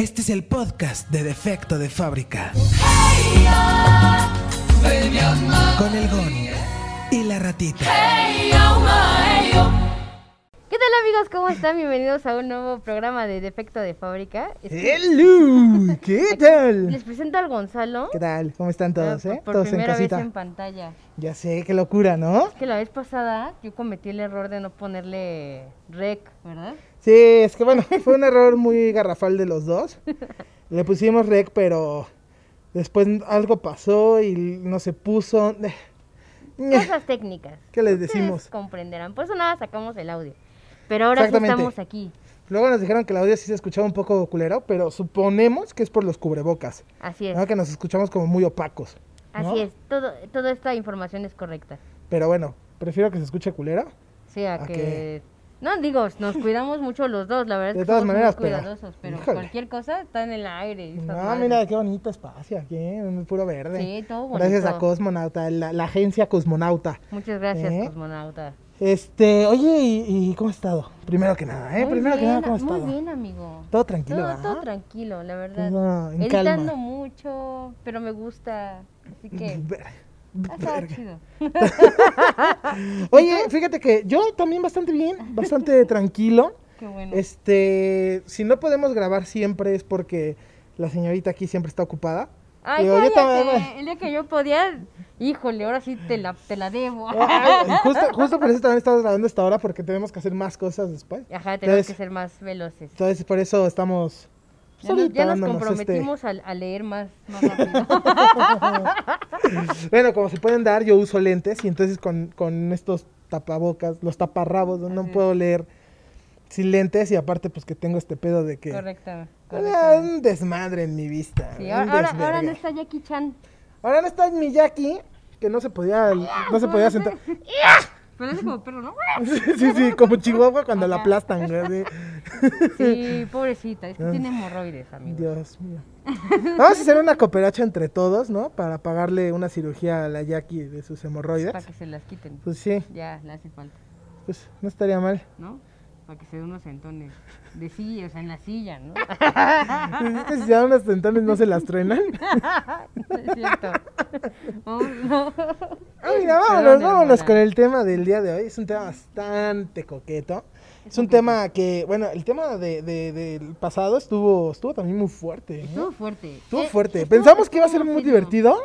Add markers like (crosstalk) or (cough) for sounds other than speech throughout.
Este es el podcast de Defecto de Fábrica. Con el Gon y la ratita. ¿Qué tal amigos? ¿Cómo están? Bienvenidos a un nuevo programa de Defecto de Fábrica. Este- ¡Hello! ¿Qué tal? Les presento al Gonzalo. ¿Qué tal? ¿Cómo están todos, Ah, eh? Por Todos en primera vez casita. en pantalla. Ya sé, qué locura, ¿no? Es que la vez pasada yo cometí el error de no ponerle rec, ¿verdad? Sí, es que bueno, fue un error muy garrafal de los dos. Le pusimos rec, pero después algo pasó y no se puso. Ñe. Cosas técnicas. ¿Qué les Ustedes decimos? comprenderán. Por eso nada sacamos el audio. Pero ahora sí estamos aquí. Luego nos dijeron que el audio sí se escuchaba un poco culero, pero suponemos que es por los cubrebocas. Así es. ¿no? Que nos escuchamos como muy opacos. ¿no? Así es. Todo, toda esta información es correcta. Pero bueno, prefiero que se escuche culero. Sí, a ¿A que... No, digo, nos cuidamos mucho los dos, la verdad De es que todas somos maneras, muy cuidadosos, pero híjole. cualquier cosa está en el aire. No, madres. mira qué bonito espacio aquí, en puro verde. Sí, todo Gracias a bonito. Cosmonauta, la, la agencia Cosmonauta. Muchas gracias, ¿Eh? cosmonauta. Este, oye, ¿y, y cómo has estado? Primero que nada, ¿eh? Muy Primero que nada, ¿cómo has Muy estado? bien, amigo. Todo tranquilo, Todo, ¿verdad? todo tranquilo, la verdad. Todo en Editando calma. mucho, pero me gusta. Así que verga. chido. (laughs) Oye, fíjate que yo también bastante bien, bastante (laughs) tranquilo. Qué bueno. Este, si no podemos grabar siempre es porque la señorita aquí siempre está ocupada. Ay, Digo, cállate. también- El día que yo podía, híjole, ahora sí te la, te la debo. Ay, (laughs) justo, justo por eso también estamos grabando esta hora porque tenemos que hacer más cosas después. Ajá, tenemos Entonces- que ser más veloces. Entonces, por eso estamos. Ya nos, ya este- comprometimos a, a leer más, más (laughs) rápido. Bueno, como se pueden dar, yo uso lentes y entonces con, con estos tapabocas, los taparrabos, no puedo leer sin lentes y aparte pues que tengo este pedo de que... Correcto. Ah, un desmadre en mi vista. Sí, ahora, no está Jackie Chan. Ahora no está mi Jackie, que no se podía, no se podía sentar. Parece como perro, ¿no? (laughs) sí, sí, como Chihuahua cuando la aplastan. así. Sí, pobrecita, es que Ah. tiene hemorroides, amigo. Dios mío. Vamos a hacer una cooperacha entre todos, ¿no? Para pagarle una cirugía a la Jackie de sus hemorroides. Para que se las quiten. Pues sí, Ya, le hace falta, pues no estaría mal. ¿no? Para que se dé unos sentones. De silla, o sea, en la silla, ¿no? Es que si se dan unos tentones no se las truenan. (laughs) es cierto. Oh, no. Ah, mira, vámonos, Perdón, vámonos con el tema del día de hoy. Es un tema bastante coqueto. Es un tema que, bueno, el tema de, de- del pasado estuvo, estuvo también muy fuerte. ¿no? Estuvo fuerte. Estuvo Eh, fuerte. estuvo- Pensamos que iba a estuvo ser muy serio. divertido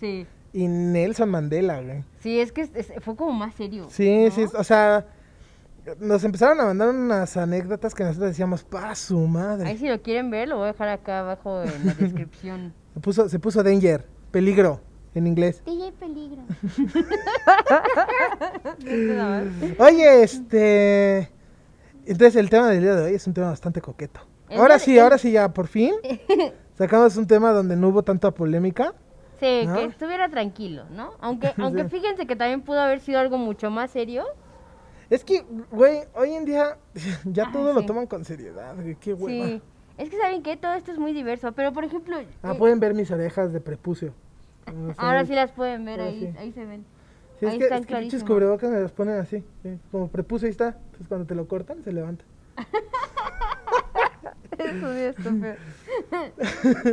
Sí. y Nelson Mandela, güey. Sí, es que es- es- fue como más serio. Sí, ¿no? sí, o sea, nos empezaron a mandar unas anécdotas que nosotros decíamos, pa su madre. Ahí si lo quieren ver, lo voy a dejar acá abajo en la (laughs) descripción. Se puso, se puso danger, peligro, en inglés. DJ Peligro. (laughs) Oye, este. Entonces, el tema del día de hoy es un tema bastante coqueto. El Ahora sí, ahora sí, ya por fin. (laughs) Sacamos un tema donde no hubo tanta polémica. Sí, ¿No? que estuviera tranquilo, ¿no? Aunque, aunque Sí. fíjense que también pudo haber sido algo mucho más serio. Es que, güey, hoy en día (laughs) ya Ah, todo lo toman con seriedad, güey, qué hueva. Sí. Es que saben que todo esto es muy diverso, pero por ejemplo, Ah, eh, pueden ver mis orejas de prepucio. No sé, ahora sí las pueden ver, ahí, sí. ahí se ven. Sí, es ahí que, están es que cubrebocas me los ponen así, sí, como prepucio ahí está. Entonces cuando te lo cortan, se levanta. Eso sí está.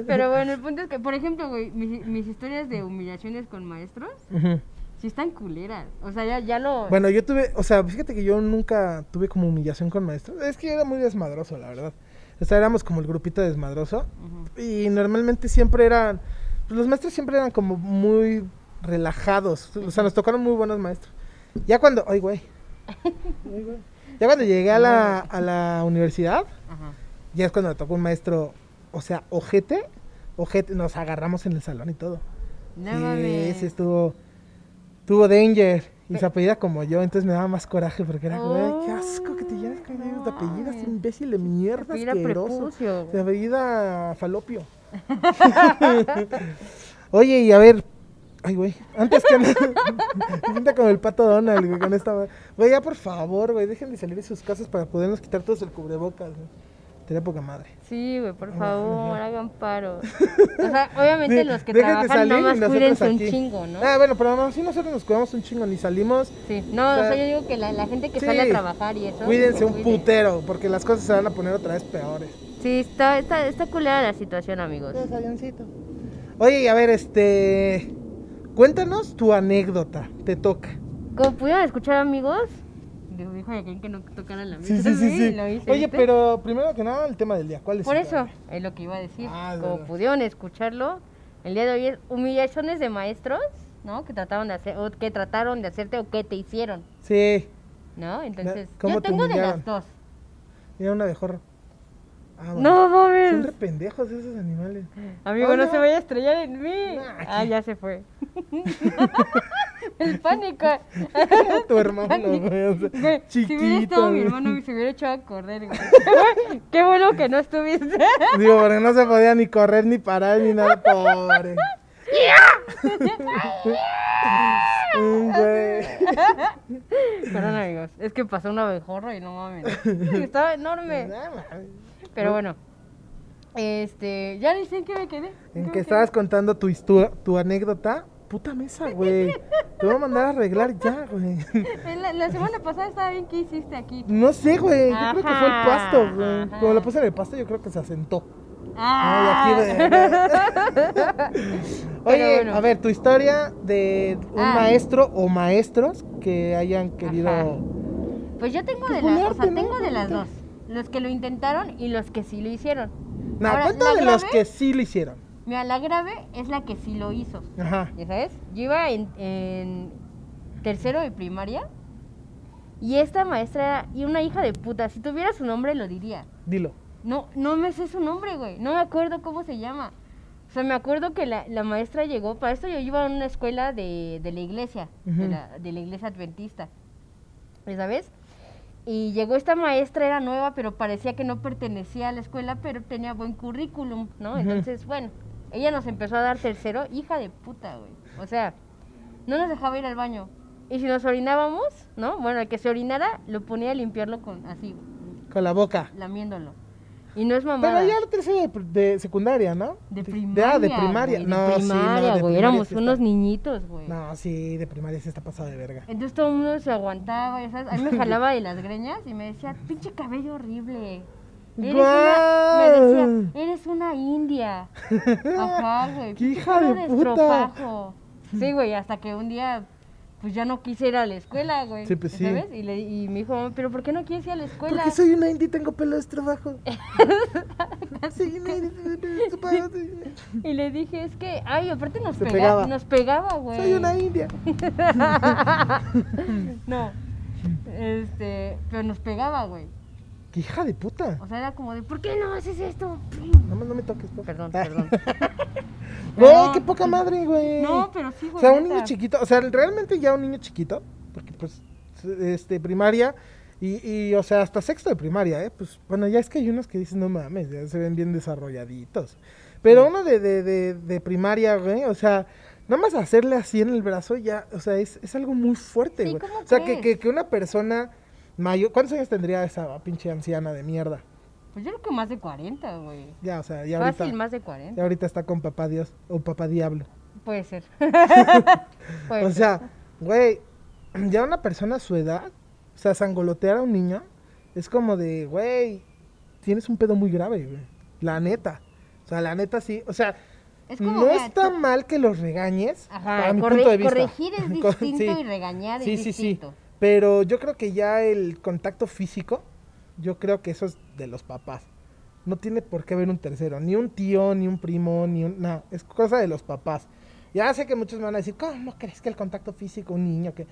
Pero bueno, el punto es que, por ejemplo, güey, mis, mis historias de humillaciones con maestros, Ujú. Sí están culeras. O sea, ya, ya lo... Bueno, yo tuve, o sea, fíjate que yo nunca tuve como humillación con maestros. Es que yo era muy desmadroso, la verdad. O sea, éramos como el grupito desmadroso. Y normalmente siempre eran, pues los maestros siempre eran como muy relajados. O sea, nos tocaron muy buenos maestros. Ya cuando, ay, güey. Ay, güey. Ya cuando llegué a la, a la universidad, Ajá. ya es cuando me tocó un maestro, o sea, ojete. Ojete, nos agarramos en el salón y todo. No sí, mames. sí, estuvo, estuvo danger. Y Pe- se apellida como yo, entonces me daba más coraje porque era como, "Ay, qué asco que te llames con esos no apellidos, mames. imbécil de mierda, asqueroso. Se apellida falopio. (laughs) Oye, y a ver, ay, güey, antes que nada, (laughs) como el pato Donald, güey, con esta, güey, ya por favor, güey, dejen de salir de sus casas para podernos quitar todos el cubrebocas, güey. Sería poca madre. Sí, güey, por favor, ajá. hagan paro. (laughs) O sea, obviamente De- los que trabajan nomás nosotros cuídense un chingo, ¿no? Ah, bueno, pero no, sí nosotros nos cuidamos un chingo, ni salimos. Sí, no, o o sea, yo digo que la, la gente que sí, sale a trabajar y eso. Cuídense un cuide. putero, porque las cosas se van a poner otra vez peores. Sí, está, está, está culera la situación, amigos. Pues, avioncito. Oye, y a ver, este. Cuéntanos tu anécdota. Te toca. Como pudieron escuchar, amigos, digo, dijo aquel que no tocara la mesa. sí, sí. (laughs) sí. lo hice, Oye, ¿viste? pero primero que nada, el tema del día. ¿Cuál es? Por eso, tema? es lo que iba a decir. Ah, de Como verdad. pudieron escucharlo, el día de hoy es humillaciones de maestros, ¿no? Que trataron de hacer, o que trataron de hacerte o que te hicieron, Sí. ¿no? Entonces, ¿Cómo yo te tengo de humillaron? las dos. Mira un abejorro. Ah, bueno. No Son re mames. pendejos esos animales. Amigo, no se vaya a estrellar en mí. Nah, Ah, ya se fue. (laughs) el pánico. tu hermano, güey. o sea, Güey, si hubiera chiquito. estado mi hermano, se hubiera echado a correr, güey. Qué (laughs) bu- Qué bueno que no estuviste. Digo, porque no se podía ni correr, ni parar, ni nada. Pobre. (laughs) Perdón, amigos. Es que pasó un abejorro y no mames. Estaba enorme. Pero bueno. Este. Ya ni sé en qué me quedé. En qué estabas contando tu, tu anécdota. Puta mesa, güey. Te voy a mandar a arreglar ya, güey. (laughs) La, la semana pasada estaba bien. ¿Qué hiciste aquí? No sé, güey. Yo creo que fue el pasto, güey. Como lo puse en el pasto, yo creo que se asentó. Ah. Ay, aquí, güey. (laughs) Oye, bueno. a ver, tu historia de un Ah. maestro o maestros que hayan querido. Ajá. Pues yo tengo de las, o sea, tengo de las dos. Los que lo intentaron y los que sí lo hicieron. No, cuenta la de los que sí lo hicieron. Mira, la grave es la que sí lo hizo. Ajá. ¿Ya sabes? Yo iba en, en tercero de primaria y esta maestra era y una hija de puta. Si tuviera su nombre lo diría. Dilo. No, no me sé su nombre, güey. No me acuerdo cómo se llama. O sea, me acuerdo que la, la maestra llegó, para esto yo iba a una escuela de, de la iglesia, de, la, de la iglesia adventista. ¿Ya sabes? Y llegó esta maestra, era nueva, pero parecía que no pertenecía a la escuela, pero tenía buen currículum, ¿no? Entonces, bueno, ella nos empezó a dar tercero, hija de puta, güey. O sea, no nos dejaba ir al baño. Y si nos orinábamos, ¿no? Bueno, el que se orinara, lo ponía a limpiarlo con así, Con la boca. lamiéndolo. Y no es mamada. Pero ya la tercera de, de secundaria, ¿no? De primaria. ah, de primaria. güey, no, de sí, no, primaria, de güey. Éramos sí unos está- niñitos, güey. No, sí, de primaria sí está pasado de verga. Entonces todo el mundo se aguantaba, sabes. A mí me jalaba de las greñas y me decía, pinche cabello horrible. Eres una, me decía, eres una india. (laughs) Ajá, güey. ¡Qué hija de estropajo. Sí, güey, hasta que un día, pues ya no quise ir a la escuela, güey. Sí, pues sí. ¿Sabes? Y, le, y me dijo, pero ¿por qué no quieres ir a la escuela? Porque soy una indie y tengo pelo de trabajo. (laughs) soy una indie, Y le dije, es que, ay, aparte nos, pega- pegaba. nos pegaba, güey. Soy una india. (laughs) no. Este, pero nos pegaba, güey. ¡Qué hija de puta! O sea, era como de, ¿por qué no haces esto? No, me- no me toques, por Perdón, Ah. perdón. (laughs) Güey, Perdón. qué poca madre, güey. No, pero sí, O güey. sea, un niño chiquito, o sea, realmente ya un niño chiquito, porque pues, este, primaria, y, y, o sea, hasta sexto de primaria, ¿eh? Pues, bueno, ya es que hay unos que dicen, no mames, ya se ven bien desarrolladitos. Pero uno de, de, de, de primaria, güey, o sea, nada más hacerle así en el brazo ya, o sea, es, es algo muy fuerte, Sí, güey. ¿cómo o sea, que, que, que una persona mayor, ¿cuántos años tendría esa pinche anciana de mierda? Pues yo creo que más de 40, güey. Ya, o sea, ya ahorita, Fácil, más de ya 40. ahorita está con papá Dios o papá Diablo. Puede ser. (laughs) Puede O ser. sea, güey, (clears throat) ya una persona a su edad, o sea, sangolotear a un niño, es como de, güey, tienes un pedo muy grave, güey. La neta. O sea, la neta sí. O sea, Es como, no mira, está tú- mal que los regañes, Ajá, para mi corre- punto de vista. corregir es (laughs) distinto sí. y regañar Sí, es sí, sí. Pero yo creo que ya el contacto físico, yo creo que eso es de los papás. No tiene por qué haber un tercero, ni un tío, ni un primo, ni un... No, es cosa de los papás. Ya sé que muchos me van a decir, ¿cómo crees que el contacto físico, un niño que...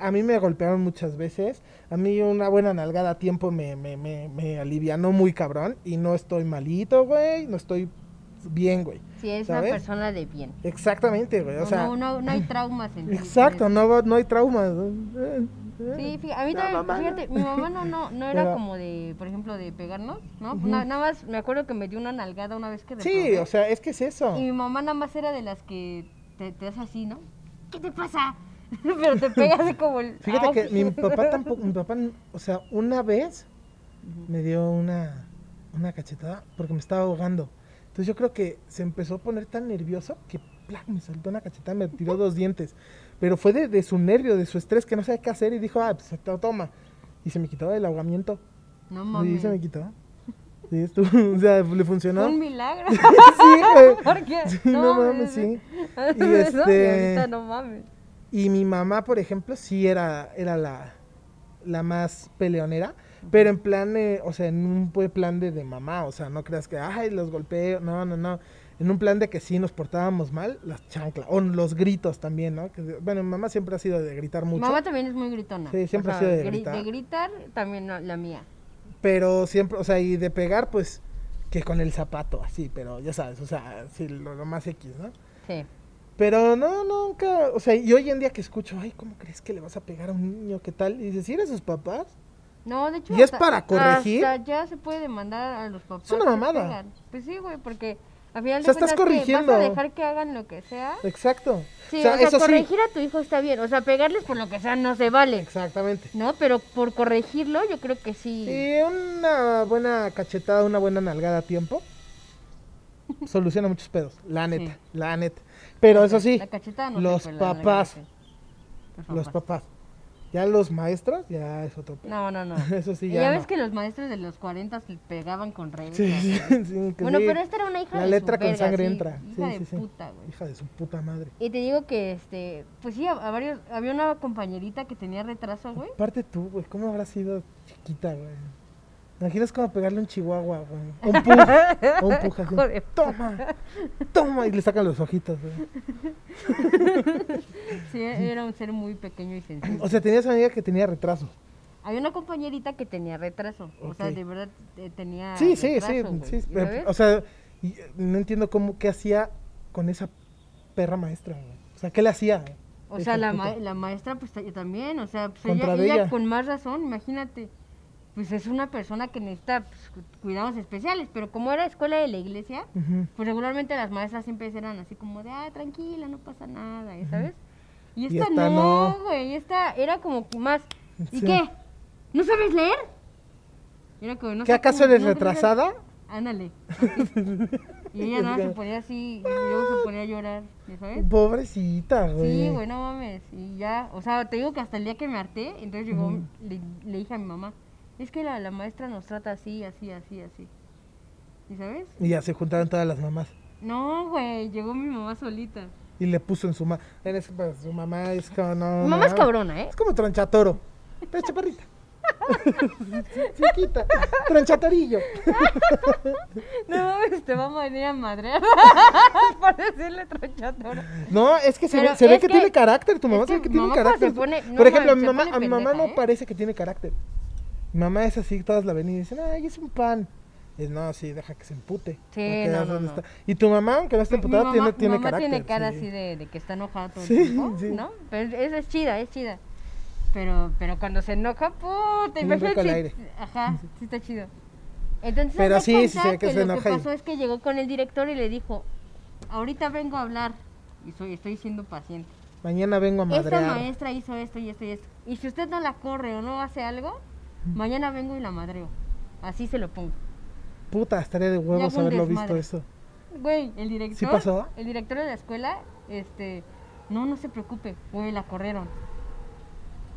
A mí me golpearon muchas veces, a mí una buena nalgada a tiempo me, me, me, me alivianó muy cabrón y no estoy malito, güey, no estoy bien, güey. Si es ¿Sabes? una persona de bien. Exactamente, güey, o No, sea... no, no, no hay traumas en (laughs) Exacto, no, va- no hay traumas. Sí, fíjate, a mí también, mamá no. fíjate, mi mamá no, no, no era Pero- como de, por ejemplo, de pegarnos, ¿no? Na- nada más me acuerdo que me dio una nalgada una vez que Sí, o sea, es que es eso. Y mi mamá nada más era de las que te, te hace así, ¿no? ¿Qué te pasa? (laughs) Pero te pega así como el... (laughs) Fíjate ¡Ah! que mi papá tampoco, mi papá, o sea, una vez me dio una, una cachetada porque me estaba ahogando. Entonces yo creo que se empezó a poner tan nervioso que ¡plac! me soltó una cachetada, me tiró dos dientes. Pero fue de, de su nervio, de su estrés, que no sabía qué hacer y dijo, ah, pues toma. Y se me quitó el ahogamiento. No Y mames. se me quitó. Sí, estuvo, (laughs) o sea, le funcionó. Un milagro. (laughs) sí, güey. (laughs) Porque Sí, no mames, sí. Y Y este- ahorita no mames. Y mi mamá, por ejemplo, sí era, era la, la más peleonera, pero en plan, eh, o sea, en un plan de, de mamá, o sea, no creas que, ay, los golpeo, no, no, no. En un plan de que sí nos portábamos mal, las chanclas, o los gritos también, ¿no? Que, bueno, mi mamá siempre ha sido de gritar mucho, Mamá también es muy gritona. Sí, siempre ha sido de gri- gritar. De gritar, también no, la mía. pero siempre, o sea, y de pegar, pues, que con el zapato, así, pero ya sabes, o sea, sí, lo, lo más X, ¿no? Sí. Pero no, nunca, o sea, y hoy en día que escucho, ay, ¿cómo crees que le vas a pegar a un niño? ¿Qué tal? Y dices, ¿sí eres sus papás? No, de hecho. ¿Y es para corregir? hasta ya se puede demandar a los papás. Es una mamada. Pues sí, güey, porque al final O sea, de estás corrigiendo. ¿Vas a dejar que hagan lo que sea? Exacto. Sí, o sea, eso sí. corregir a tu hijo está bien. O sea, pegarles por lo que sea no se vale. Exactamente. ¿No? Pero por corregirlo, yo creo que sí. Y una buena cachetada, una buena nalgada a tiempo, (laughs) soluciona muchos pedos. La neta, Sí. la neta. Pero eso sí, La cachetada no los papás, sí. Los los papás. Ya los maestros, ya es otro. No, no, no. (laughs) Eso sí, ya ya no. ves que los maestros de los 40 le pegaban con reglas. Sí, (laughs) sí, sí, Bueno, sí. pero esta era una hija La de su letra con verga, sangre sí, entra. Hija Sí, de sí, sí. puta, güey. Hija de su puta madre. Y te digo que, este, pues sí, a, a varios, había una compañerita que tenía retraso, güey. Aparte tú, güey, ¿cómo habrás sido chiquita, güey? ¿Imaginas cómo pegarle un chihuahua, güey? Un pug, o un. Hijo de Toma, toma, y le sacan los ojitos, güey. Sí, era un ser muy pequeño y sensible. O sea, tenías amiga que tenía retraso. Había una compañerita que tenía retraso. O sea, de verdad eh, tenía. Sí, sí, sí, retraso, sí. pero, ¿sabes? o sea, y, eh, no entiendo cómo, qué hacía con esa perra maestra, güey. O sea, ¿qué le hacía? O sea, la, ma- la maestra, pues ta- también, o sea, pues ella. con más razón, imagínate. Pues es una persona que necesita pues, cu- cuidados especiales, pero como era escuela de la iglesia, pues regularmente las maestras siempre eran así como de, ah, tranquila, no pasa nada, ¿ya ¿sabes? Y esta, esta no, no. güey, esta era como más, ¿y Sí. qué? ¿No sabes leer? Era como, no ¿Qué acaso cómo- eres no retrasada? Ándale. (laughs) y ella nada se ponía así, y luego se ponía a llorar, ¿ya sabes? Pobrecita, güey. Sí, güey, no mames. Y ya, o sea, te digo que hasta el día que me harté, entonces llegó, le, le dije a mi mamá, es que la, la maestra nos trata así, así, así, así. ¿Y sabes? Y ya se juntaron todas las mamás. No, güey, llegó mi mamá solita. Y le puso en su mamá. su mamá es como, no. mamá es cabrona, ¿eh? Es como tronchatoro. Pero chaparrita. Chiquita. Tronchatorillo. (laughs) No mames, te vamos a venir a madrear (laughs) por decirle tronchatoro. No, es que se, Pero ve, se ve es que, que- tiene carácter. Tu es mamá se ve que tiene carácter. se pone- no, Por ejemplo, a mi mamá, a mi mamá pendeja, no ¿eh? parece que tiene carácter. Mi mamá es así, todas la ven y dicen, ay, es un pan. Y es, no, sí, deja que se empute. Sí, no, no, no. Y tu mamá, aunque no esté emputada, mamá, tiene, mi tiene mamá carácter. tiene cara sí. así de, de que está enojada todo el Sí, tiempo, sí. ¿no? Pero es, es chida, es chida. Pero, pero cuando se enoja, puta, Tiene imagínate. al aire. Ajá, sí está chido. Entonces, Pero sí, sí se ve que se lo enoja que y- pasó es que llegó con el director y le dijo, ahorita vengo a hablar y soy, estoy siendo paciente. Mañana vengo a Esta madrear. maestra hizo esto y esto y esto. Y si usted no la corre o no hace algo, mañana vengo y la madreo. Así se lo pongo. Puta, estaría de huevos haberlo visto eso. Güey, el director. ¿Sí pasó? El director de la escuela, este. No, no se preocupe, güey, la corrieron.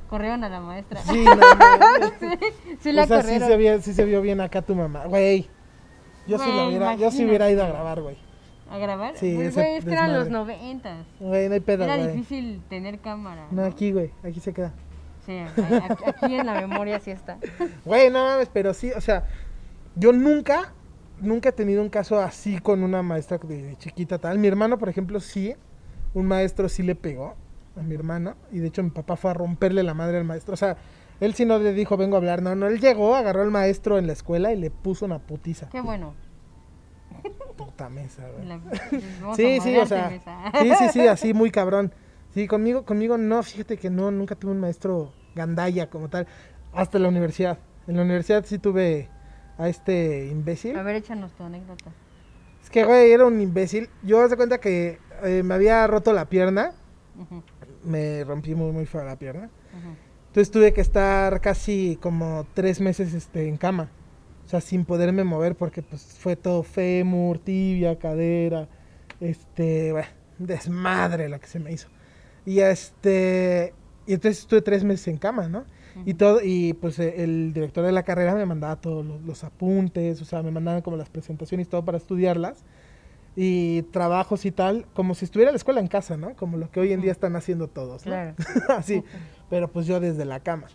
Corrieron a la maestra. Sí, no, (laughs) no. sí, sí la o sea, sí se, vio, sí se vio bien acá tu mamá. Güey. Yo sí, lo hubiera, yo sí hubiera ido a grabar, güey. ¿A grabar? Sí, Güey, es que eran los noventas. Güey, no hay pedo, Era güey. difícil tener cámara. No, aquí, güey. Aquí se queda. Sí, aquí, aquí en la memoria sí está. Güey, no mames, pero sí, o sea, yo nunca, nunca he tenido un caso así con una maestra de, de chiquita tal. Mi hermano, por ejemplo, sí, un maestro sí le pegó a mi hermano, y de hecho mi papá fue a romperle la madre al maestro. O sea, él sí no le dijo, vengo a hablar, no, no, él llegó, agarró al maestro en la escuela y le puso una putiza. Qué bueno. Puta mesa, güey. La- Sí, sí, o sea, mesa. sí, sí, sí, así muy cabrón. Sí, conmigo, conmigo no, fíjate que no, nunca tuve un maestro gandalla como tal, hasta la universidad. En la universidad sí tuve a este imbécil. A ver, échanos tu anécdota. Es que, güey, era un imbécil. Yo haz de cuenta que eh, me había roto la pierna, me rompí muy, muy feo la pierna. Entonces tuve que estar casi como tres meses este, en cama. O sea, sin poderme mover porque pues fue todo fémur, tibia, cadera, este, bueno, desmadre lo que se me hizo. Y este, y entonces estuve tres meses en cama, ¿no? Y todo, y pues eh, el director de la carrera me mandaba todos los, los apuntes, o sea, me mandaban como las presentaciones y todo para estudiarlas. Y trabajos y tal, como si estuviera la escuela en casa, ¿no? Como lo que hoy en día están haciendo todos, ¿no? Claro. (laughs) Así, pero pues yo desde la cama.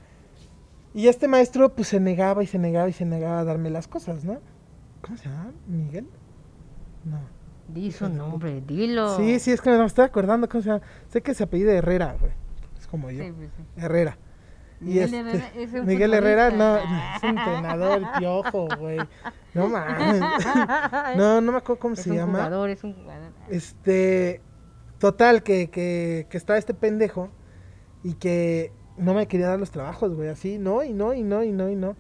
Y este maestro pues se negaba y se negaba y se negaba a darme las cosas, ¿no? ¿Cómo se llama? ¿Miguel? No. Di su nombre, dilo. Sí, sí, es que me estoy acordando cómo se llama. Sé que se apellida Herrera, güey. Es como yo. Sí, pues, sí. Herrera. Y Miguel este, Herrera es un Miguel Herrera, no, futbolista. es entrenador, el piojo, güey. No (laughs) mames. No, no me acuerdo cómo es se llama. jugador, es un jugador. Este, total, que, que, que estaba este pendejo y que no me quería dar los trabajos, güey, así, no, y no, y no, y no, y no.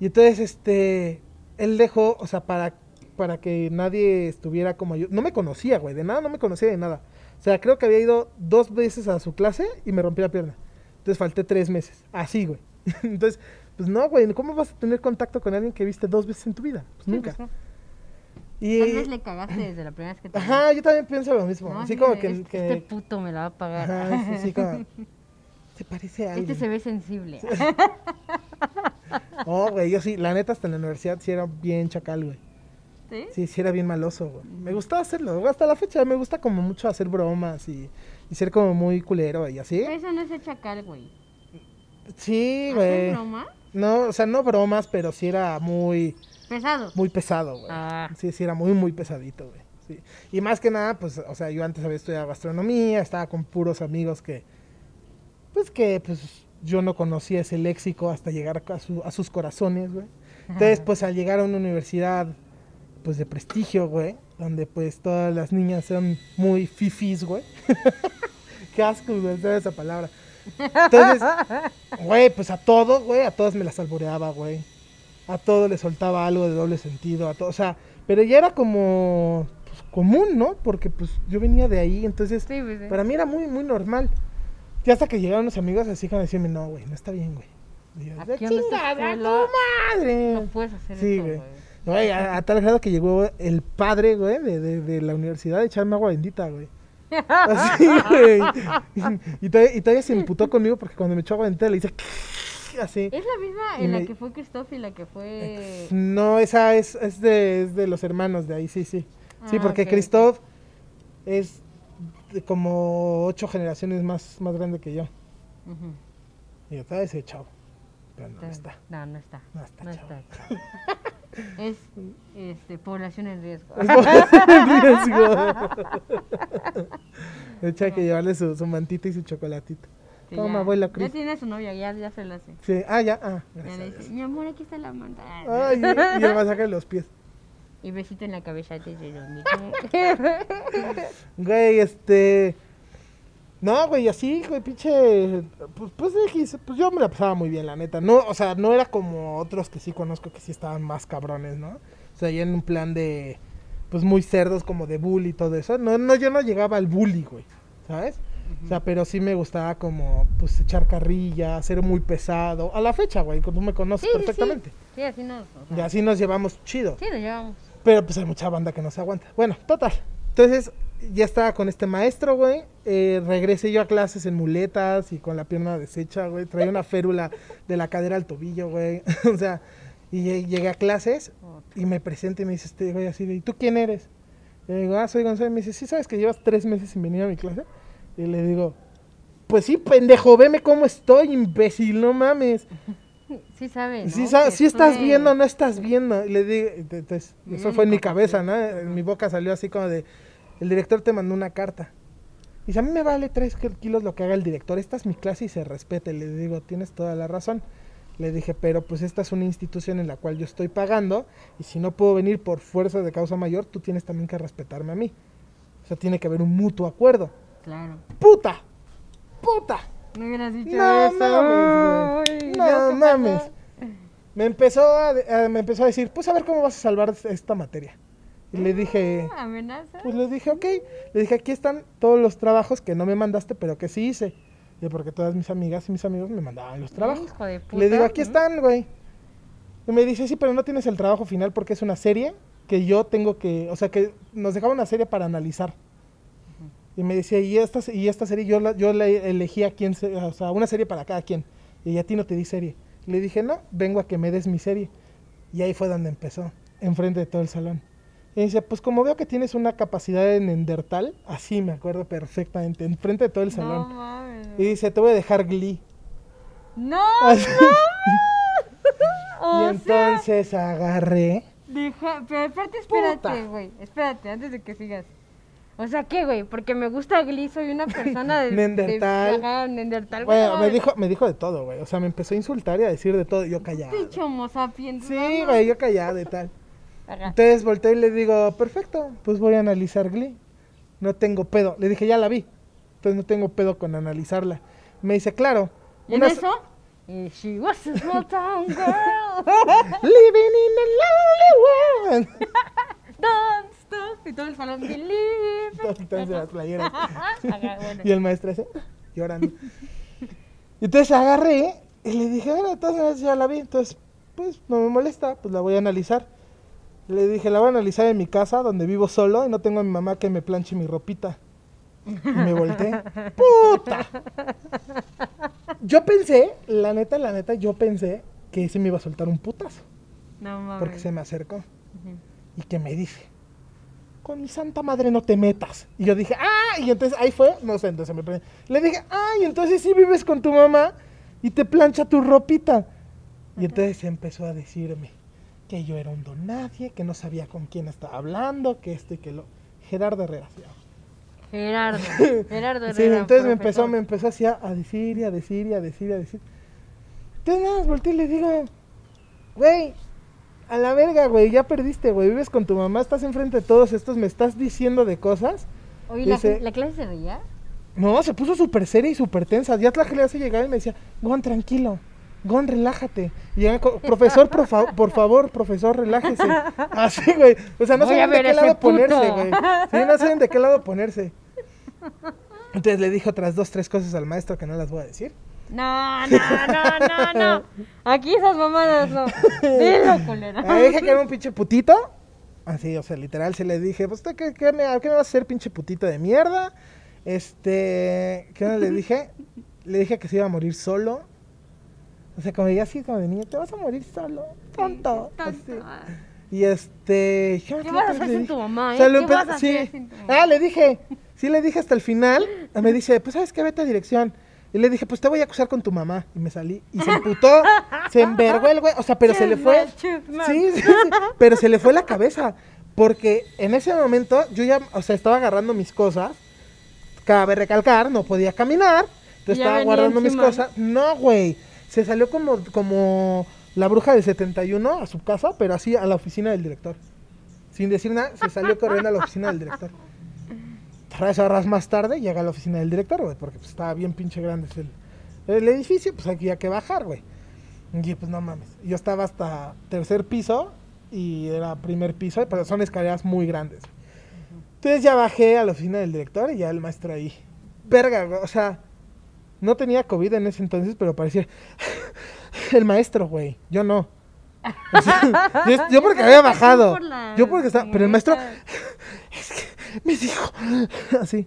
Y entonces, este, él dejó, o sea, para, para que nadie estuviera como yo. No me conocía, güey, de nada, no me conocía de nada. O sea, creo que había ido dos veces a su clase y me rompí la pierna. Entonces falté tres meses, así, güey. (laughs) Entonces, pues no, güey, ¿cómo vas a tener contacto con alguien que viste dos veces en tu vida? Pues Sí, nunca. pues, no. Y, Tal vez le cagaste desde la primera vez que te ajá, yo también pienso lo mismo. No, así sí, como que, "Este- Este puto me la va a pagar. Ajá, sí, sí, como. (laughs) Se parece a alguien. Este se ve sensible. (laughs) No, güey, yo sí, la neta, hasta en la universidad sí era bien chacal, güey. ¿Sí? Sí, sí era bien maloso, güey. Me gustaba hacerlo, güey, hasta la fecha me gusta como mucho hacer bromas y, y ser como muy culero y así. Eso no es el chacal, güey. Sí, ¿Hacer güey. broma? No, o sea, no bromas, pero sí era muy, Pesado. muy pesado, güey. Ah. Sí, sí era muy, muy pesadito, güey. Sí. Y más que nada, pues, o sea, yo antes había estudiado gastronomía, estaba con puros amigos que, pues, que, pues, yo no conocía ese léxico hasta llegar a, su- a sus corazones, güey. Entonces, pues, al llegar a una universidad, pues, de prestigio, güey, donde, pues, todas las niñas son muy fifis, güey. (laughs) Qué asco, güey, esa palabra. Entonces, güey, pues a todo, güey, a todas me las alboreaba, güey. A todo le soltaba algo de doble sentido, a todo, o sea, pero ya era como pues, común, ¿no? Porque pues yo venía de ahí, entonces Sí, pues, sí. para mí era muy, muy normal. Y hasta que llegaron los amigos así como decirme, no, güey, no está bien, güey. Y yo, Aquí "De donde estás chingada tu madre! No puedes hacer Sí, eso, güey. Güey. A, a tal grado que llegó el padre, güey, de, de, de la universidad a echarme agua bendita, güey. Así, (laughs) güey. Y, todavía, y todavía se imputó conmigo porque cuando me echó agua bendita le hice (laughs) así. Es la misma en la que fue Christoph y la que fue... No, esa es, es, de, es de los hermanos de ahí, sí, sí. Sí, Ah, porque ok. Christoph es de como ocho generaciones más, más grande que yo. Y yo estaba ese chavo. Pero no, no está. No, no está. No está, No chavo. está. (laughs) Es este, población en riesgo. Es población en riesgo. De hecho, hay que llevarle su, su mantita y su chocolatito. Sí, Toma, ya- abuela Ya Chris. tiene su novia, ya, ya se la hace. Sí. Ah, ya. Ah, Ya le a dice, mi amor, aquí está la manta. Ay, y el masaje de los pies. Y besito en la cabeza los (laughs) Güey, este. No, güey, así, güey, pinche. Pues, pues, X, pues yo me la pasaba muy bien, la neta. No, o sea, no era como otros que sí conozco que sí estaban más cabrones, ¿no? O sea, ya en un plan de. Pues muy cerdos, como de bully y todo eso. No, no, yo no llegaba al bully, güey, ¿sabes? O sea, pero sí me gustaba como, pues, echar carrilla, ser muy pesado. A la fecha, güey, tú me conoces Sí, sí, sí. perfectamente. Sí, así nos. o sea, Y así nos llevamos chido. Sí, nos llevamos. Pero pues hay mucha banda que no se aguanta. Bueno, total. Entonces, ya estaba con este maestro, güey. Eh, regresé yo a clases en muletas y con la pierna deshecha, güey. Traía una férula de la cadera al tobillo, güey. (laughs) o sea, y lle- llegué a clases y me presenta y me dice este güey así de, ¿y tú quién eres? Y le digo, ah, soy Gonzalo. Y me dice, ¿sí sabes que llevas tres meses sin venir a mi clase? Y le digo, pues sí, pendejo, veme cómo estoy, imbécil, no mames. Sí sabes. Sí, ¿no? sa- sí estás viendo, no estás viendo. Y le digo, entonces, eso fue en mi cabeza. ¿no? En mi boca salió así como de, el director te mandó una carta. Dice, a mí me vale tres kil- kilos lo que haga el director, esta es mi clase y se respete. Le digo, tienes toda la razón. Le dije, pero pues esta es una institución en la cual yo estoy pagando y si no puedo venir por fuerza de causa mayor, tú tienes también que respetarme a mí. O sea, tiene que haber un mutuo acuerdo. Claro. ¡Puta! ¡Puta! No hubieras dicho No eso. mames. Me empezó a, a- me empezó a decir, pues a ver cómo vas a salvar esta materia. Y le dije, ¿Amenaza? pues le dije, ok. Le dije, aquí están todos los trabajos que no me mandaste, pero que sí hice. Y porque todas mis amigas y mis amigos me mandaban los trabajos. Hijo de puta. Le digo, aquí están, güey. Y me dice, sí, pero no tienes el trabajo final porque es una serie que yo tengo que, o sea, que nos dejaba una serie para analizar. Y me decía, y esta, y esta serie yo la, yo la elegí a quién, se- o sea, una serie para cada quien. Y a ti no te di serie. Le dije, no, vengo a que me des mi serie. Y ahí fue donde empezó, enfrente de todo el salón. Y dice, pues como veo que tienes una capacidad de Nendertal, así me acuerdo perfectamente, enfrente de todo el No salón. mames. Y dice, te voy a dejar Glee. No, Así. (laughs) o (laughs) y sea, entonces agarré. deja, pero aparte espérate, güey, espérate, antes de que sigas. O sea, ¿qué, güey? Porque me gusta Glee, soy una persona (laughs) de... Neandertal. De, ajá, Neandertal, güey, Bueno, no me dijo, me dijo de todo, güey. O sea, me empezó a insultar y a decir de todo. Yo callado. Pinche homo sapiens, Sí, no güey, yo callado y tal. Ajá. Entonces volteé y le digo, perfecto, pues voy a analizar Glee. No tengo pedo. Le dije, ya la vi. Entonces no tengo pedo con analizarla. Me dice, claro. ¿Y unas- eso? She was a small (laughs) town girl. (laughs) Living in a lonely world. (laughs) Don't stop. Y todo el salón, believe. Entonces las playeras. Ajá, bueno. Y el maestro ese, llorando. Y entonces agarré y le dije, bueno, entonces ya la vi. Entonces, pues no me molesta, pues la voy a analizar. Le dije, la voy a analizar en mi casa, donde vivo solo y no tengo a mi mamá que me planche mi ropita. Y me volteé. (laughs) ¡Puta! Yo pensé, la neta, la neta, yo pensé que se me iba a soltar un putazo. No mames. Porque se me acercó y que me dice, con mi santa madre no te metas. Y yo dije, ah, y entonces ahí fue, no sé, entonces me prendí. Le dije, ah, y entonces sí vives con tu mamá y te plancha tu ropita. Y entonces empezó a decirme que yo era un don nadie, que no sabía con quién estaba hablando, que esto y que lo... Gerardo Herrera. se. Gerardo. (laughs) Gerardo Sí, Herrera, entonces me empezó, me empezó así a, a decir y a decir y a decir y a decir. Entonces nada más volteé y le digo, güey, a la verga, güey, ya perdiste, güey, vives con tu mamá, estás enfrente de todos estos, me estás diciendo de cosas. Oye, ¿la, Dice- ¿la clase se reía? No, se puso súper seria y súper tensa. Ya la hace llegar y me decía, Gon, tranquilo. Gon, relájate. Y profesor, por, fa- por favor, profesor, relájese. Así, güey. O sea, no Voy saben de qué lado ponerse, güey. Sí, no saben de qué lado ponerse. Entonces le dije otras dos, tres cosas al maestro que no las voy a decir. No, no, no, no, no. Aquí esas mamadas no. Dilo, culera. Le dije que era un pinche putito. Así, o sea, literal, se le dije, pues, ¿usted qué, qué me, qué me vas a hacer, pinche putito de mierda? Este, ¿qué le dije? Le dije que se iba a morir solo. O sea, como ya así, como de niño, te vas a morir solo, tonto. Y este, ¿qué, ¿Qué vas a hacer sin tu mamá, O eh? sea, lo ¿Qué vas a hacer sí. sin tu mamá? Ah, le dije, sí le dije hasta el final. Me dice, pues, ¿sabes qué? Vete a dirección. Y le dije, pues te voy a acusar con tu mamá. Y me salí. Y se emputó, se envergó el güey. O sea, pero se le fue. Sí, sí, sí, pero se le fue la cabeza. Porque en ese momento yo ya, o sea, estaba agarrando mis cosas. Cabe recalcar, no podía caminar. Entonces estaba guardando mis cosas. No, güey. Se salió como, como la bruja del 71 a su casa, pero así a la oficina del director. Sin decir nada, se salió corriendo a la oficina del director. Tres horas más tarde llega a la oficina del director, güey, porque pues, estaba bien pinche grande el, el edificio, pues había que bajar, güey. Y pues no mames. Yo estaba hasta tercer piso y era primer piso, pero son escaleras muy grandes. Entonces ya bajé a la oficina del director y ya el maestro ahí. Verga, o sea, no tenía COVID en ese entonces, pero parecía el maestro, güey. Yo no. O sea, yo, yo porque había bajado. Yo porque estaba. Pero el maestro (laughs) es que me dijo (laughs) así.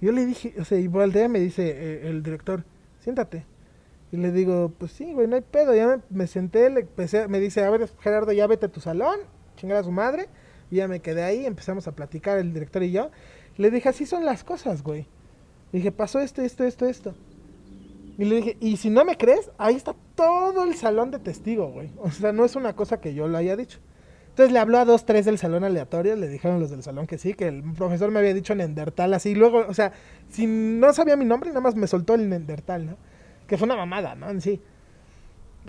Yo le dije, o sea, y voltea y me dice eh, el director, siéntate. Y le digo, pues sí, güey, no hay pedo. Ya me, me senté, le empecé, me dice, a ver, Gerardo, ya vete a tu salón, chingar a su madre. Y ya me quedé ahí, empezamos a platicar el director y yo. Le dije, así son las cosas, güey. Le dije, pasó esto, esto, esto, esto. Y le dije, y si no me crees, ahí está todo el salón de testigo, güey. O sea, no es una cosa que yo lo haya dicho. Entonces le habló a dos, tres del salón aleatorio, le dijeron los del salón que sí, que el profesor me había dicho Nendertal así. Luego, o sea, si no sabía mi nombre, nada más me soltó el Nendertal, ¿no? Que fue una mamada, ¿no? En sí.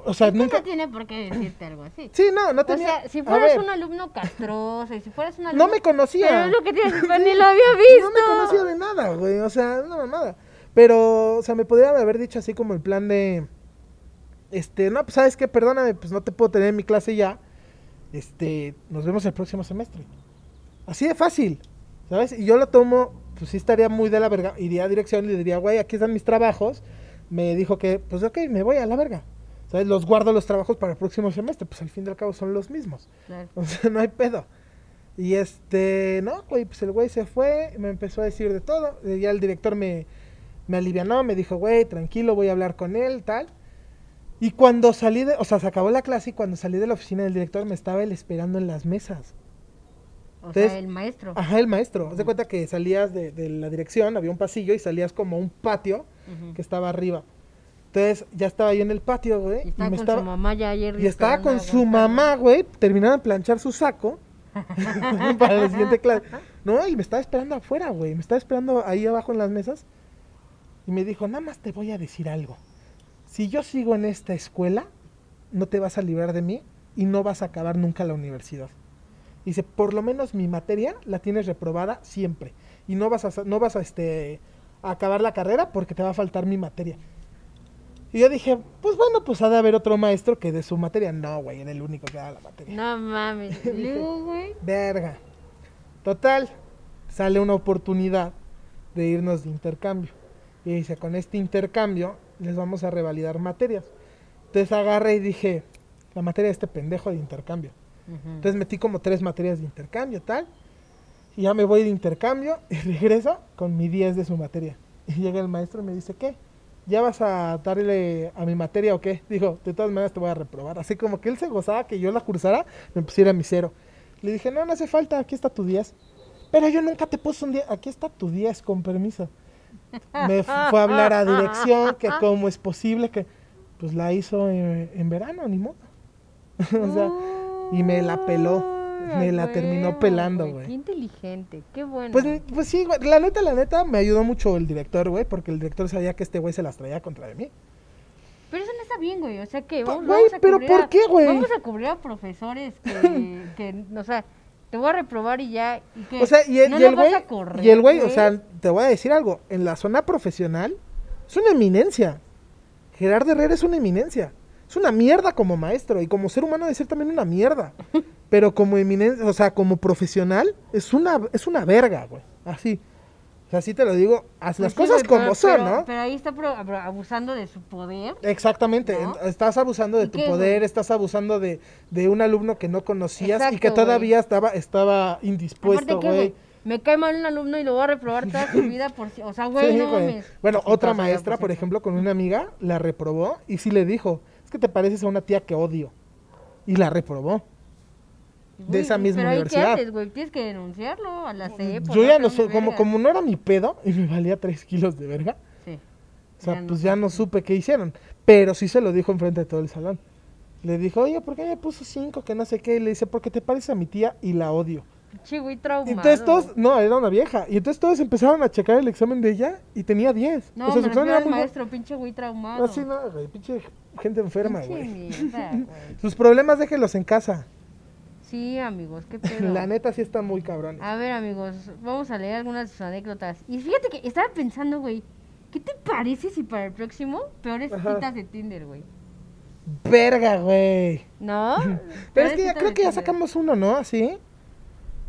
O sea, nunca. no tiene por qué decirte algo así. Sí, no, no O tenía. sea, si fueras un alumno castroso y si fueras un No alumno... me conocía. Pero es lo que tienes, pero ni lo había visto. No me conocía de nada, güey. O sea, una mamada. Pero, o sea, me podría haber dicho así como el plan de. Este, no, pues sabes qué, perdóname, pues no te puedo tener en mi clase ya. Este, nos vemos el próximo semestre. Así de fácil, ¿sabes? Y yo lo tomo, pues sí estaría muy de la verga. Iría a dirección y le diría, güey, aquí están mis trabajos. Me dijo que, pues ok, me voy a la verga. ¿Sabes? Los guardo los trabajos para el próximo semestre. Pues al fin y al cabo son los mismos. Claro. O sea, no hay pedo. Y este, no, güey, pues el güey se fue, me empezó a decir de todo. y Ya el director me, me alivianó, me dijo, güey, tranquilo, voy a hablar con él, tal. Y cuando salí de, o sea, se acabó la clase y cuando salí de la oficina del director me estaba él esperando en las mesas. O Entonces- sea, el maestro. Ajá, el maestro. Haz de cuenta que salías de, de la dirección, había un pasillo y salías como a un patio Ujú. que estaba arriba. Entonces ya estaba yo en el patio, güey. Y Y, estaba me con estaba, su mamá ya ayer. y estaba con su mamá, güey. Terminaron de planchar su saco (laughs) (laughs) para la siguiente clase. No, y me estaba esperando afuera, güey. Me estaba esperando ahí abajo en las mesas. Y me dijo, nada más te voy a decir algo. Si yo sigo en esta escuela, no te vas a librar de mí y no vas a acabar nunca la universidad. Dice, por lo menos mi materia la tienes reprobada siempre. Y no vas a, no vas a, este, a acabar la carrera porque te va a faltar mi materia. Y yo dije, pues bueno, pues ha de haber otro maestro que de su materia. No, güey, era el único que daba la materia. No mames. (laughs) Güey. Verga. Total, sale una oportunidad de irnos de intercambio. Y dice, con este intercambio les vamos a revalidar materias. Entonces agarré y dije, la materia de este pendejo de intercambio. Entonces metí como tres materias de intercambio, tal. Y ya me voy de intercambio (laughs) y regreso con mi 10 de su materia. Y llega el maestro y me dice, ¿qué? ¿Ya vas a darle a mi materia o qué? Dijo, de todas maneras te voy a reprobar. Así como que él se gozaba que yo la cursara, me pusiera mi cero. Le dije, no, no hace falta, aquí está tu 10. Pero yo nunca te puse un 10, aquí está tu 10, con permiso. Me fu- fue a hablar a dirección, que cómo es posible que... Pues la hizo en, en verano, ni modo. (laughs) o sea, y me la peló. Me la terminó pelando, güey. Qué inteligente, qué bueno. Pues, pues sí, güey. La neta, la neta, me ayudó mucho el director, güey, porque el director sabía que este güey se las traía contra de mí. Pero eso no está bien, güey. O sea que vamos, güey, vamos a pero cubrir ¿por a- qué, güey? Vamos a cubrir a profesores que, (laughs) que, o sea, te voy a reprobar y ya. Y O sea, y el, no y el güey, correr, y el güey, o sea, te voy a decir algo, en la zona profesional es una eminencia. Gerardo Herrera es una eminencia. Es una mierda como maestro y como ser humano debe ser también una mierda. (laughs) Pero como eminencia, o sea, como profesional es una es una verga, güey. Así. O sea, así te lo digo, haz Pues las sí, cosas güey, como pero- son, pero- ¿no? Pero ahí está abusando de su poder. Exactamente, estás abusando de ¿Y tu qué, poder, güey? estás abusando de, de un alumno que no conocías y que güey. todavía estaba estaba indispuesto, Aparte güey. güey, me cae mal un alumno y lo voy a reprobar toda su (laughs) vida por si, o sea, güey, Sí, no mames. Bueno, otra maestra, por ejemplo, con una amiga, la reprobó y sí le dijo, es que te pareces a una tía que odio. Y la reprobó. Güey, esa misma pero universidad. ¿qué haces, güey? Tienes que denunciarlo a la CEP. Yo ya no soy, como, como no era mi pedo y me valía tres kilos de verga, Sí. o sea, Ya no pues ya no supe qué hicieron. Pero sí se lo dijo enfrente de todo el salón. Le dijo, oye, ¿por qué me puso cinco? Que no sé qué. Y le dice, porque te pareces a mi tía y la odio. Pinche güey traumado. Entonces todos, no, era una vieja. Y entonces todos empezaron a checar el examen de ella y tenía 10. No, o sea, me su era muy maestro, pinche güey traumado. Así no, güey, pinche gente enferma, güey. (laughs) Sus problemas déjenlos en casa. Sí, amigos, qué (laughs) pedo. La neta sí está muy cabrón. A ver, amigos, vamos a leer algunas de sus anécdotas. Y fíjate que estaba pensando, güey, ¿qué te parece si para el próximo peores Ajá. citas de Tinder, güey? Verga, güey. ¿No? (laughs) Pero es que ya creo que ya sacamos uno, ¿no? Así.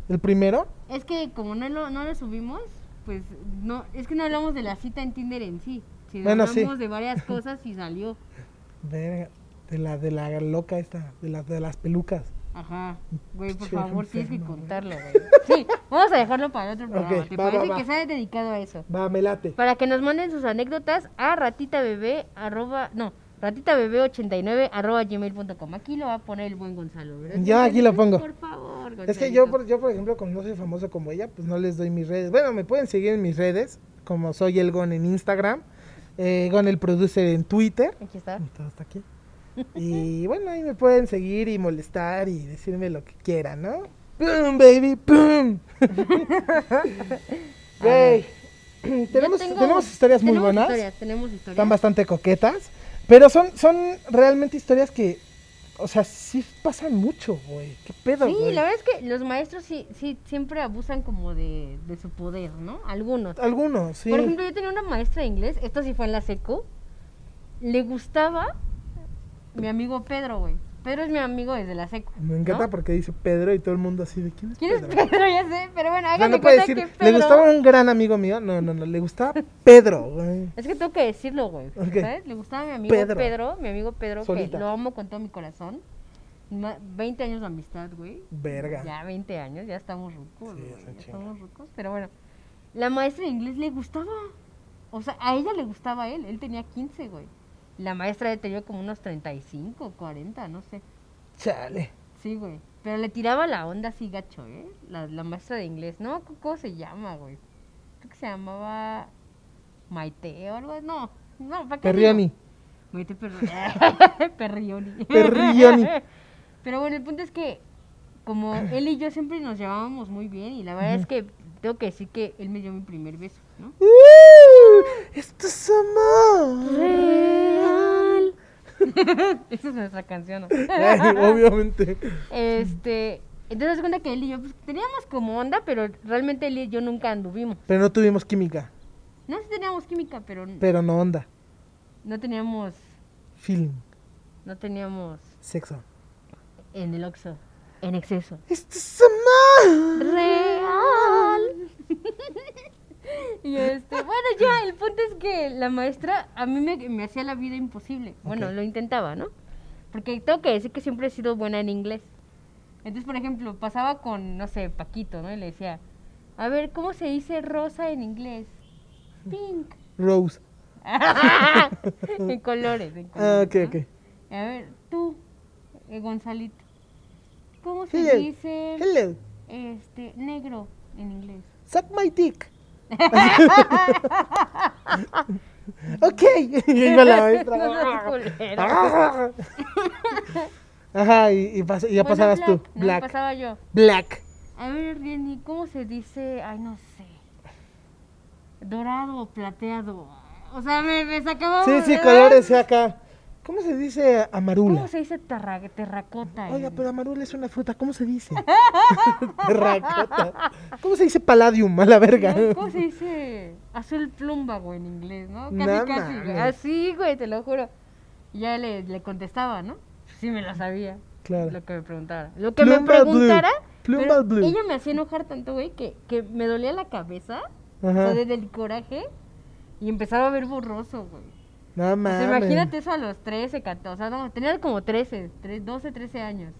El primero. Es que como no lo, no lo subimos, pues no, es que no hablamos de la cita en Tinder en sí. sino Bueno, hablamos sí. de varias cosas y salió. (laughs) Verga. De la, de la loca esta. De, la, de las pelucas. Ajá. Güey, por favor, tienes que contarlo, güey. Sí, vamos a dejarlo para otro programa. Ok, ¿Te va, va, parece va. que sea dedicado a eso? Va, me late. Para que nos manden sus anécdotas a ratitabebé arroba, no, ratitabebé89 arroba gmail.com. Aquí lo va a poner el buen Gonzalo, ¿verdad? Ya, aquí lo pongo. Por favor, Es que yo por, yo, por ejemplo, como no soy famoso como ella, pues no les doy mis redes. Bueno, me pueden seguir en mis redes, como soy el Gon en Instagram, eh, Gon el Producer en Twitter. Aquí está. Está aquí. Y bueno, ahí me pueden seguir y molestar y decirme lo que quieran, ¿no? ¡Pum, baby! ¡Pum! (laughs) Güey, (clears throat) tenemos, tengo- tenemos historias muy tenemos buenas, Historias, tenemos historias. están bastante coquetas, pero son, son realmente historias que, o sea, sí pasan mucho, güey. ¿Qué pedo, Sí, la verdad es que los maestros sí, sí siempre abusan como de, de su poder, ¿no? Algunos. Algunos, sí. Por ejemplo, yo tenía una maestra de inglés, esto sí fue en la secu, le gustaba mi amigo Pedro, güey. Pedro es mi amigo desde la secu. Me encanta ¿no? porque dice Pedro y todo el mundo así de quién es ¿Quién es Pedro. (laughs) Ya sé, pero bueno, háganme no puede cuenta decir, que Pedro... le gustaba un gran amigo mío. No, no, no, le gustaba Pedro, güey. Es que tengo que decirlo, güey. ¿Sabes? Le gustaba mi amigo Pedro. Pedro, mi amigo Pedro, Solita. que lo amo con todo mi corazón. Ma- 20 años de amistad, güey. Verga. Ya 20 años, ya estamos rucos, Sí, ya estamos rucos, pero bueno. La maestra de inglés le gustaba. O sea, a ella le gustaba a él, él tenía 15, güey. La maestra de tenía como unos 35, 40, no sé. Chale. Sí, güey. Pero le tiraba la onda así gacho, ¿eh? La, la maestra de inglés. No, ¿cómo se llama, güey? Creo que se llamaba Maite o algo. No, no, ¿para qué? Perrioni. Maite Perrioni. (laughs) (laughs) Perrioni. Perrioni. Pero bueno, el punto es que como él y yo siempre nos llevábamos muy bien y la verdad es que tengo que decir que él me dio mi primer beso, ¿no? ¡Uh! ¡Esto es amor! Real. (laughs) Esa es nuestra canción, ¿no? (laughs) Ay, obviamente. Este, entonces cuenta que él y yo pues, teníamos como onda, pero realmente él y yo nunca anduvimos. Pero no tuvimos química. No sí teníamos química, pero Pero no onda. no teníamos, Feeling. no teníamos Sexo. en el Oxxo, en exceso. ¡Esto es amor! Real. (laughs) y este, bueno, ya, el punto es que la maestra a mí me, me hacía la vida imposible. Bueno, lo intentaba, ¿no? Porque tengo que decir que siempre he sido buena en inglés. Entonces, por ejemplo, pasaba con, no sé, Paquito, ¿no? Y le decía, a ver, ¿cómo se dice rosa en inglés? Pink. Rose. (laughs) en colores, en colores. Ah, ok, ¿no? ok. A ver, tú, eh, Gonzalito, ¿cómo se Hello. dice Hello. este negro en inglés? Suck my dick. Ok. Y iba la (laughs) maestra. Ah. Ajá, y, y pas- y ya Bueno, pasabas black, tú. no, Black. pasaba yo. Black. A ver, Rieni, ¿cómo se dice? Ay, no sé. Dorado o plateado. O sea, me, me sacaba. Sí, sí, colores acá. ¿Cómo se dice amarula? ¿Cómo se dice terra- terracota? Oiga, pero amarula es una fruta, ¿cómo se dice? (laughs) Terracota. ¿Cómo se dice palladium a la verga? ¿Cómo se dice azul plumbago en inglés, no? Casi, casi, güey. Así, güey, te lo juro. Y ya le, le contestaba, ¿no? Sí me lo sabía. Claro. Lo que me preguntara. Lo que me Plumba blue. preguntara. Plumba blue. Ella me hacía enojar tanto, güey, que, que me dolía la cabeza. O Ajá. sea, desde el coraje. Y empezaba a ver borroso, güey. No O sea, mames. imagínate eso a los 13, 14. O sea, no, tenía como 13, 13, 12, 13 años.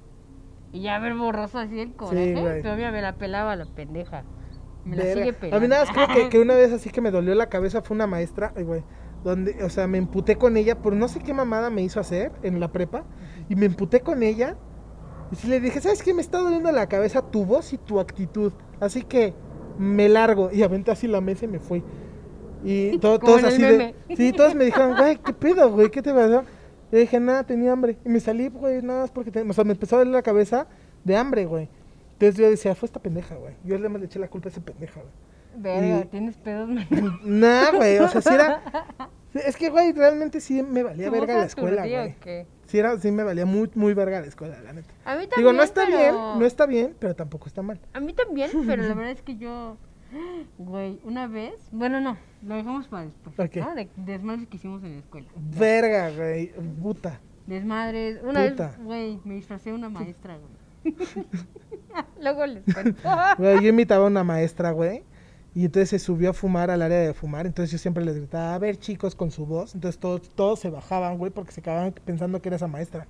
Y ya ver borroso así el coraje. güey. pero mira, me la pelaba la pendeja. Me la sigue A pelando. mí nada más creo que, que una (laughs) vez así que me dolió la cabeza fue una maestra, güey, donde, o sea, me emputé con ella por no sé qué mamada me hizo hacer en la prepa y me emputé con ella y sí le dije, ¿sabes qué? Me está doliendo la cabeza tu voz y tu actitud, así que me largo y aventé así la mesa y me fui. Y (laughs) todo, todos así de, sí, todos me dijeron, güey, ¿qué pedo, güey? ¿Qué te pasó? Yo dije, nada, tenía hambre. Y me salí, güey, nada más porque, ten- o sea, me empezó a doler la cabeza de hambre, güey. Entonces yo decía, fue esta pendeja, güey. Yo además le eché la culpa a esa pendeja, güey. Verga, y- tienes pedos. (laughs) Nah, güey, o sea, sí era. (laughs) Es que, güey, realmente sí me valía ¿Somos verga la escuela, güey. Sí, era, sí me valía muy, muy verga la escuela, la neta. A mí también. Digo, no está pero- bien, no está bien, pero tampoco está mal. A mí también, pero la verdad es que yo. Güey, una vez. Bueno, no, lo dejamos para después. Ok. ¿no? De desmadres que hicimos en la escuela. Verga, güey, puta. Desmadres. Una Puta. vez, güey, me disfracé de una maestra, güey. (laughs) Luego les cuento. (laughs) Güey, yo imitaba a una maestra, güey. Y entonces se subió a fumar al área de fumar. Entonces yo siempre les gritaba, a ver, chicos, con su voz. Entonces todos, todos se bajaban, güey, porque se acababan pensando que era esa maestra.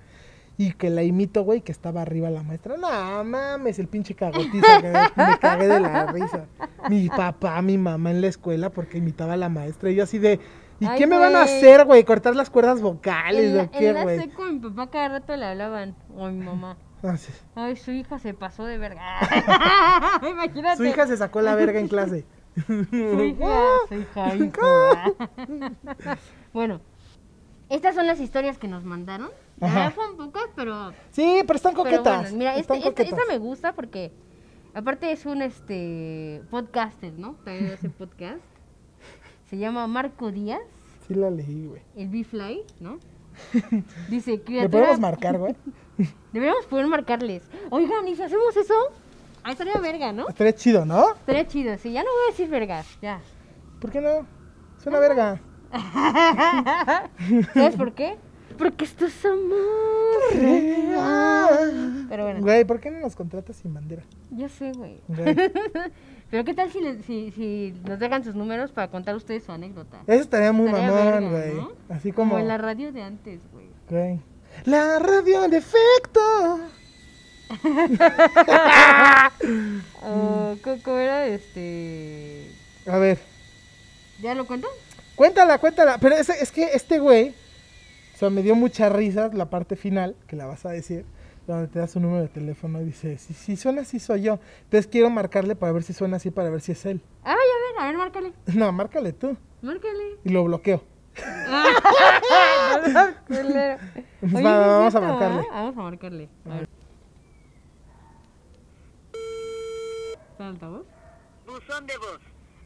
Y que la imito, güey, que estaba arriba la maestra. No mames, el pinche cagotizo que me, cagué de la risa. Mi papá, mi mamá en la escuela porque imitaba a la maestra. Y yo así de, ¿y Ay, qué me van a hacer, güey? ¿Cortar las cuerdas vocales En o qué, en la güey? seco, mi papá cada rato le hablaban. O a mi mamá. Ah, sí. Ay, su hija se pasó de verga. (laughs) Imagínate. Su hija se sacó la verga en clase. Su hija, (laughs) su hija, hijo. (laughs) bueno, estas son las historias que nos mandaron. Ajá. fueron pocas, pero, Sí, pero están pero coquetas. bueno, mira, este- están esta, esta me gusta porque aparte es un este podcaster, ¿no? También hace podcast. Se llama Marco Díaz, Sí la leí, güey. el B-Fly, ¿no? (laughs) Dice, ¿Le criatura... podemos (laughs) marcar, güey? Deberíamos poder marcarles. Oigan, ¿y si hacemos eso? Ahí estaría verga, ¿no? Estaría chido, ¿no? Estaría chido, sí, ya no voy a decir vergas, ya. ¿Por qué no? Es una verga. (laughs) ¿Sabes por qué? Porque esto es amor. Pero bueno, Güey, ¿por qué no nos contratas sin bandera? yo sé, güey. Güey. (laughs) Pero ¿qué tal si, si, si nos dejan sus números para contar ustedes su anécdota? Eso estaría muy Estaría mamón, güey. ¿no? Así como. Como en la radio de antes, güey. güey. La radio en efecto. (laughs) Oh, ¿cómo, cómo era este...? A ver, ¿Ya lo cuento? cuéntala, cuéntala. Pero es, es que este güey O sea, me dio mucha risa la parte final, que la vas a decir, donde te da su número de teléfono y dice, si, si suena así soy yo. Entonces quiero marcarle para ver si suena así, para ver si es él. Ay, a ver, a ver, márcale. (laughs) No, márcale tú. Márcale. Y lo bloqueo. (laughs) Culero. (laughs) Pues Oye, va, vamos a marcarle. ¿ah? Vamos a marcarle. A ver. ¿Está en altavoz? Buzón de voz.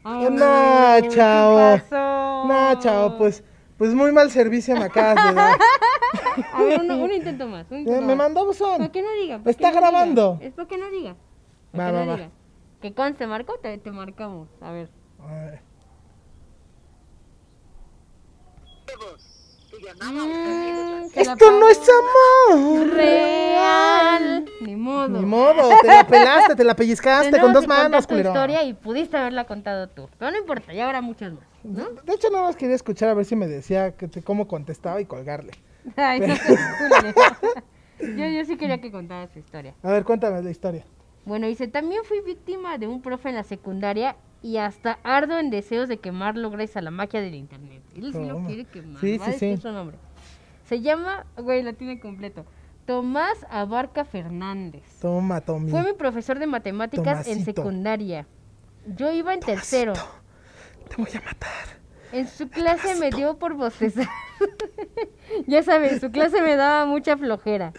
Ay, No, ¿qué chao. pasó? No, chao, pues, pues muy mal servicio me acabas de dar. A ver, uno- un intento más. Un intento me más. mandó buzón. ¿Para qué no diga? ¿Para Está qué no grabando. diga? Es para que no diga. Para Va, que va, no va. diga. Que conste, Marco, te, te marcamos. A ver. A ver. Mm, Esto no es amor. Real. Ni modo. Ni modo, te la pelaste, te la pellizcaste Tenemos con dos que manos, tu culero. historia y pudiste haberla contado tú. Pero no importa, ya habrá muchas más. ¿no? De hecho, nada más quería escuchar a ver si me decía que te- cómo contestaba y colgarle. Ay, no seas culero. (laughs) (laughs) yo, yo sí quería que contara su historia. A ver, cuéntame la historia. Bueno, dice, también fui víctima de un profe en la secundaria y hasta ardo en deseos de quemarlo gracias a la magia del internet. Él sí lo Toma. quiere quemar. Sí, sí, sí. su nombre. Se llama, güey, la tiene completo. Tomás Abarca Fernández. Toma, Tommy. Fue mi profesor de matemáticas en secundaria. Yo iba en tercero. Te voy a matar. En su clase me dio por bostezar. (laughs) ya saben, su clase me daba mucha flojera.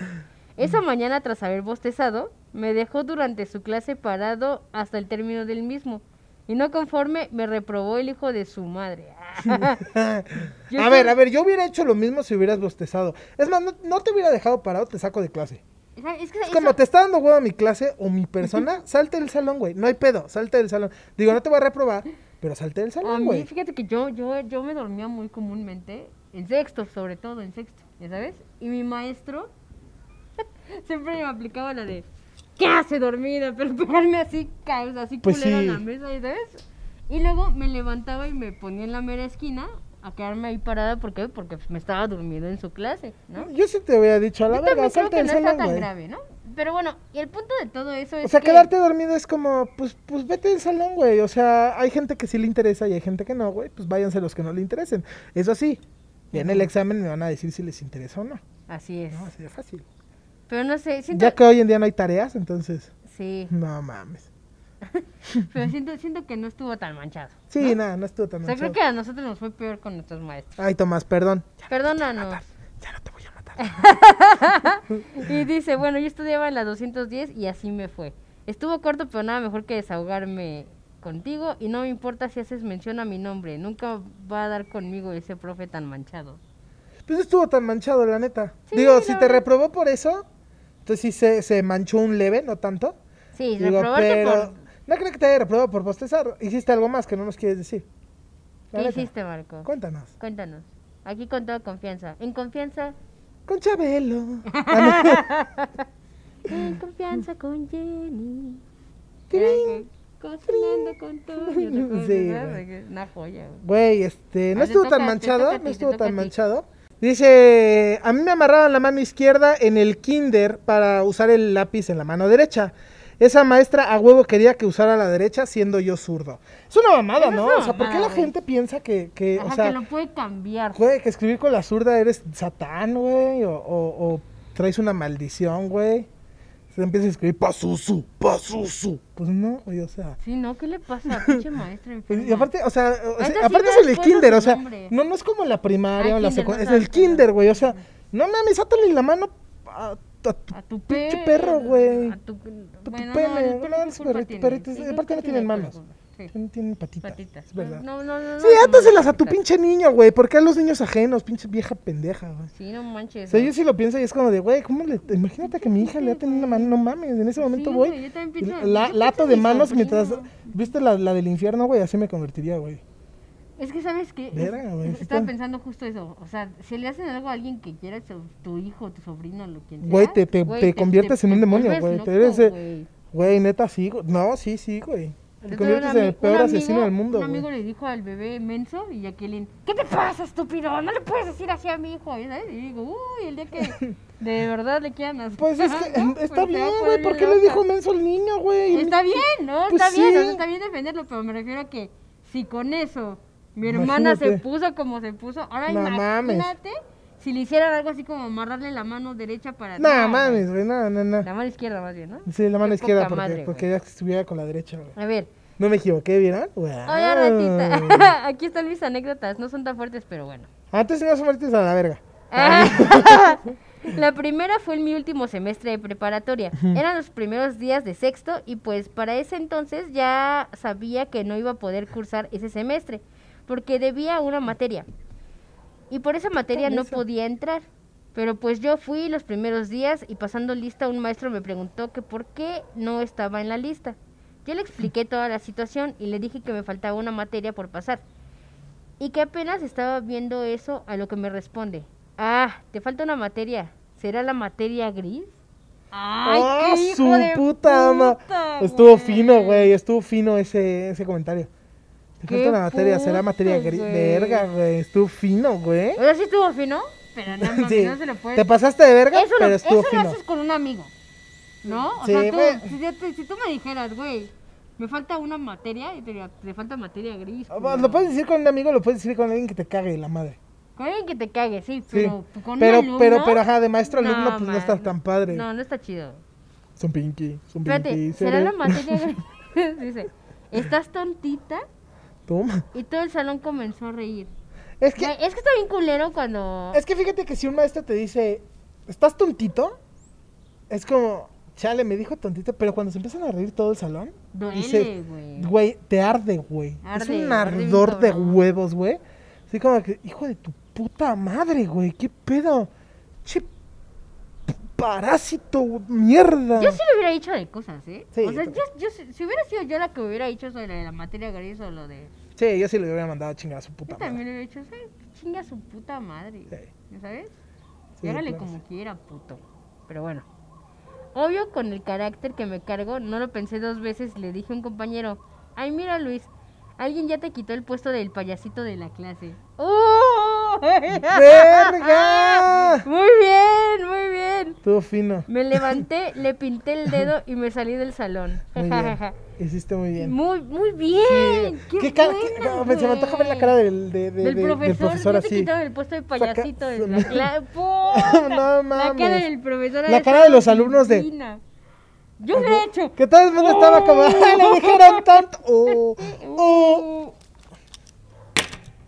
Esa mañana, tras haber bostezado, me dejó durante su clase parado hasta el término del mismo. Y no conforme, me reprobó el hijo de su madre. (laughs) A soy- ver, a ver, yo hubiera hecho lo mismo si hubieras bostezado. Es más, no, no te hubiera dejado parado, te saco de clase. Es que Es eso- como te está dando huevo mi clase o mi persona, (laughs) salte del salón, güey. No hay pedo, salte del salón. Digo, no te voy a reprobar, pero salte del salón, güey. fíjate que yo, yo, yo me dormía muy comúnmente, en sexto, sobre todo en sexto, ¿ya sabes? Y mi maestro (laughs) siempre me aplicaba la de, ¿qué hace dormida? Pero pegarme así, ca- o sea, así Pues culero sí. en la mesa, ¿ya ¿sabes? Y luego me levantaba y me ponía en la mera esquina a quedarme ahí parada, ¿por qué? Porque pues, me estaba durmiendo en su clase, ¿no? Yo sí te hubiera dicho a la Yo verga, creo que no está salón, tan güey. grave, ¿no? Pero bueno, y el punto de todo eso es O sea, que... quedarte dormido es como, pues, pues vete del salón, güey. O sea, hay gente que sí le interesa y hay gente que no, güey. Pues váyanse los que no le interesen. Eso sí, en el examen me van a decir si les interesa o no. Así es. No, así de fácil. Pero no sé, siento... Ya que hoy en día no hay tareas, entonces, Sí, no mames. (laughs) pero siento, siento que no estuvo tan manchado. Sí, nada, no estuvo tan O sea, creo manchado. que a nosotros nos fue peor con nuestros maestros. Ay, Tomás, perdón. Perdónanos. Ya no te voy a matar. (laughs) Y dice, bueno, yo estudiaba en la 210 y así me fue. Estuvo corto, pero nada mejor que desahogarme contigo y no me importa si haces mención a mi nombre. Nunca va a dar conmigo ese profe tan manchado. Pues no estuvo tan manchado, la neta. Sí, Digo, si te reprobó por eso, entonces sí se, se manchó un leve, no tanto. Sí, Digo, pero por... no creo que te haya reprobado por bostezar. Hiciste algo más que no nos quieres decir. La ¿Qué neta. hiciste, Marco? Cuéntanos. Cuéntanos. Aquí con toda confianza. En confianza. Con Chabelo. (laughs) En confianza con Jenny. Qué Cocinando con Toño. ¿te acuerdas (laughs) Sí, Una joya, güey. Este, no Ah, estuvo tan manchado, no estuvo tan manchado. Dice, a mí me amarraron la mano izquierda en el kinder para usar el lápiz en la mano derecha. Esa maestra a huevo quería que usara la derecha siendo yo zurdo. Es una mamada, ¿no? una o sea, ¿por qué la güey. gente piensa que, que Ajá, o sea, que lo puede cambiar. güey, que escribir con la zurda eres satán, güey? O, o- o traes una maldición, güey. Se empieza a escribir pasusu, pasusu. Pues no, güey, o sea. Sí, ¿no? ¿Qué le pasa a (laughs) pinche maestra Pues, enferma? y aparte, o sea, o sea, Ahorita sí aparte es el kinder, o sea, no, no es como la primaria Ah, o la secundaria, no es el kinder, güey, o sea, no mames, átale la mano a, a tu A tu pinche pe- perro, güey. A tu, tu bueno, pene, no, el no, no, aparte ¿qué no Sí, No tienen patitas, patitas. es verdad. No, no, no. sí, no, átaselas no, a tu pinche niño, güey, ¿por qué a los niños ajenos, pinche vieja pendeja, güey? Sí, no manches. O sea, yo sí lo pienso y es como de, güey, ¿cómo le...? Imagínate que mi hija le ha tenido una mano, no mames, en ese momento Sí, voy, güey, yo también pienso- la, yo lato de manos mientras... ¿Viste la, la del infierno, güey? Así me convertiría, güey. Es que, ¿sabes qué? Verga, güey, Estaba está- pensando justo eso. O sea, si le hacen algo a alguien que quiera, tu, hijo, tu sobrino, lo quien sea. Güey, te- te- te conviertes en un demonio, güey, loco, te eres, eh, güey. Güey, neta, sí. No, sí, sí, güey. Te conviertes en el peor asesino amigo- del mundo, Un amigo le dijo al bebé menso y Jacqueline, ¿qué te pasa, estúpido? No le puedes decir así a mi hijo, ¿sabes? Y digo, uy, el día que (laughs) de verdad le quieran hacer. Pues es que ¿no? está Pues bien, güey. ¿Por bien qué le dijo menso al niño, güey? Está bien, ¿no? Pues está bien, o sí. sea, está bien defenderlo, pero me refiero a que si con eso mi hermana se Imagínate. puso como se puso, ahora No mames. Si le hicieran algo así como amarrarle la mano derecha para... No, güey. mames, güey, no, no, no. La mano izquierda más bien, ¿no? Sí, la mano Qué izquierda porque, madre, porque ya estuviera con la derecha, güey. A ver, No me equivoqué, ¿vieron? Wow. oye ratita, (laughs) aquí están mis anécdotas, no son tan fuertes, pero bueno. Antes no se metes a la verga. (laughs) La primera fue en mi último semestre de preparatoria. Eran los primeros días de sexto y pues para ese entonces ya sabía que no iba a poder cursar ese semestre porque debía una materia. Y por esa materia no podía entrar. Pero pues yo fui los primeros días y pasando lista un maestro me preguntó que por qué no estaba en la lista. Yo le expliqué (laughs) toda la situación y le dije que me faltaba una materia por pasar. Y que apenas estaba viendo eso a lo que me responde. Ah, te falta una materia. ¿Será la materia gris? ¡Ay, ¡Ah, qué hijo su de puta puta, Estuvo fino, güey, estuvo fino ese, ese comentario. Qué falta una materia, será materia gris. Verga, güey, estuvo fino, güey. Ahora sí estuvo fino, pero no, Sí. no se lo puede. Te pasaste de verga, eso pero lo, estuvo eso lo fino. haces con un amigo, ¿no? O Sí, sea, tú, si, yo te- si tú me dijeras, güey, me falta una materia, y te falta materia gris. Ah, culero". Lo puedes decir con un amigo, lo puedes decir con alguien que te cague la madre. Con alguien que te cague, sí, Sí. pero con pero, un alumno. pero, pero, ajá, de maestro alumno, pues no está tan padre. No, no está chido. Son pinky, son Espérate, pinky. ¿será seré- la materia (laughs) gris? (laughs) Dice, ¿estás tontita? Toma. Y todo el salón comenzó a reír. Es que, Güey, es que está bien culero cuando... es que fíjate que si un maestro te dice, ¿estás tontito? Es como, chale, me dijo tontito, pero cuando se empiezan a reír todo el salón, Duele, dice, güey. güey, te arde, güey. Es Arde, un arde bien ardor de cabrón. huevos, güey. Así como que, hijo de tu puta madre, güey, ¿qué pedo? Che, parásito, mierda. Yo sí le hubiera dicho de cosas, ¿eh? Sí, o sea, yo yo, si hubiera sido yo la que hubiera dicho sobre la materia gris o lo de... Sí, yo sí le hubiera mandado a chingar a su puta Yo también madre. le hubiera dicho, chinga a su puta madre. Sí. ¿Sabes? Sí, y hágale claro. como quiera, puto. Pero bueno. Obvio, con el carácter que me cargo, no lo pensé dos veces le dije a un compañero, ay, mira Luis, alguien ya te quitó el puesto del payasito de la clase. ¡Oh! ¡Verga! (laughs) Muy bien, muy bien. Estuvo fino. Me levanté, le pinté el dedo y me salí del salón. Muy bien. (laughs) Hiciste muy bien. Muy, muy bien. Sí. Qué ¿Qué cara- buena, me- se me antoja ver la cara del, de, de- del de- profesor, del profesor así. el puesto de Saca- payasito de la (laughs) no. clase. No La mames. cara del profesor. La cara de los alumnos de-. Yo lo he hecho. Que todo el mundo estaba como, ¡ay, le dijeron tanto! Oh, oh.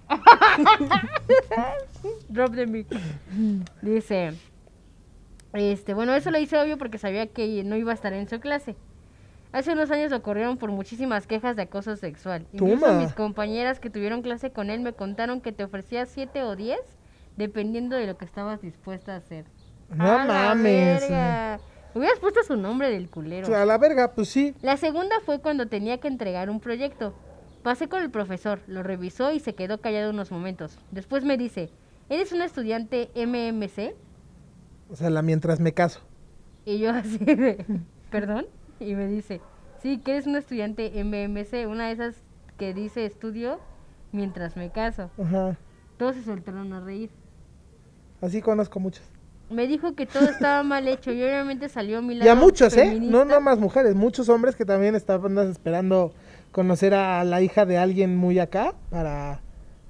(laughs) Drop the mic. Dice, este, bueno, eso lo hice obvio porque sabía que no iba a estar en su clase. Hace unos años ocurrieron por muchísimas quejas de acoso sexual. Incluso Toma. mis compañeras que tuvieron clase con él me contaron que te ofrecía 7 o 10 dependiendo de lo que estabas dispuesta a hacer. No ¡A la mames. verga! Hubieras puesto su nombre del culero. O sea, a la verga, pues sí. La segunda fue cuando tenía que entregar un proyecto. Pasé con el profesor, lo revisó y se quedó callado unos momentos. Después me dice, ¿eres un estudiante MMC? O sea, la mientras me caso. Y yo así de, (laughs) ¿perdón? Y me dice, sí, que eres un estudiante MMC, una de esas que dice estudio mientras me caso. Ajá. Todos se soltaron a reír. Así conozco muchos. Me dijo que todo estaba mal hecho y obviamente salió mi Y a lado muchos, ¿eh? No, no más mujeres. Muchos hombres que también estaban esperando conocer a la hija de alguien muy acá para,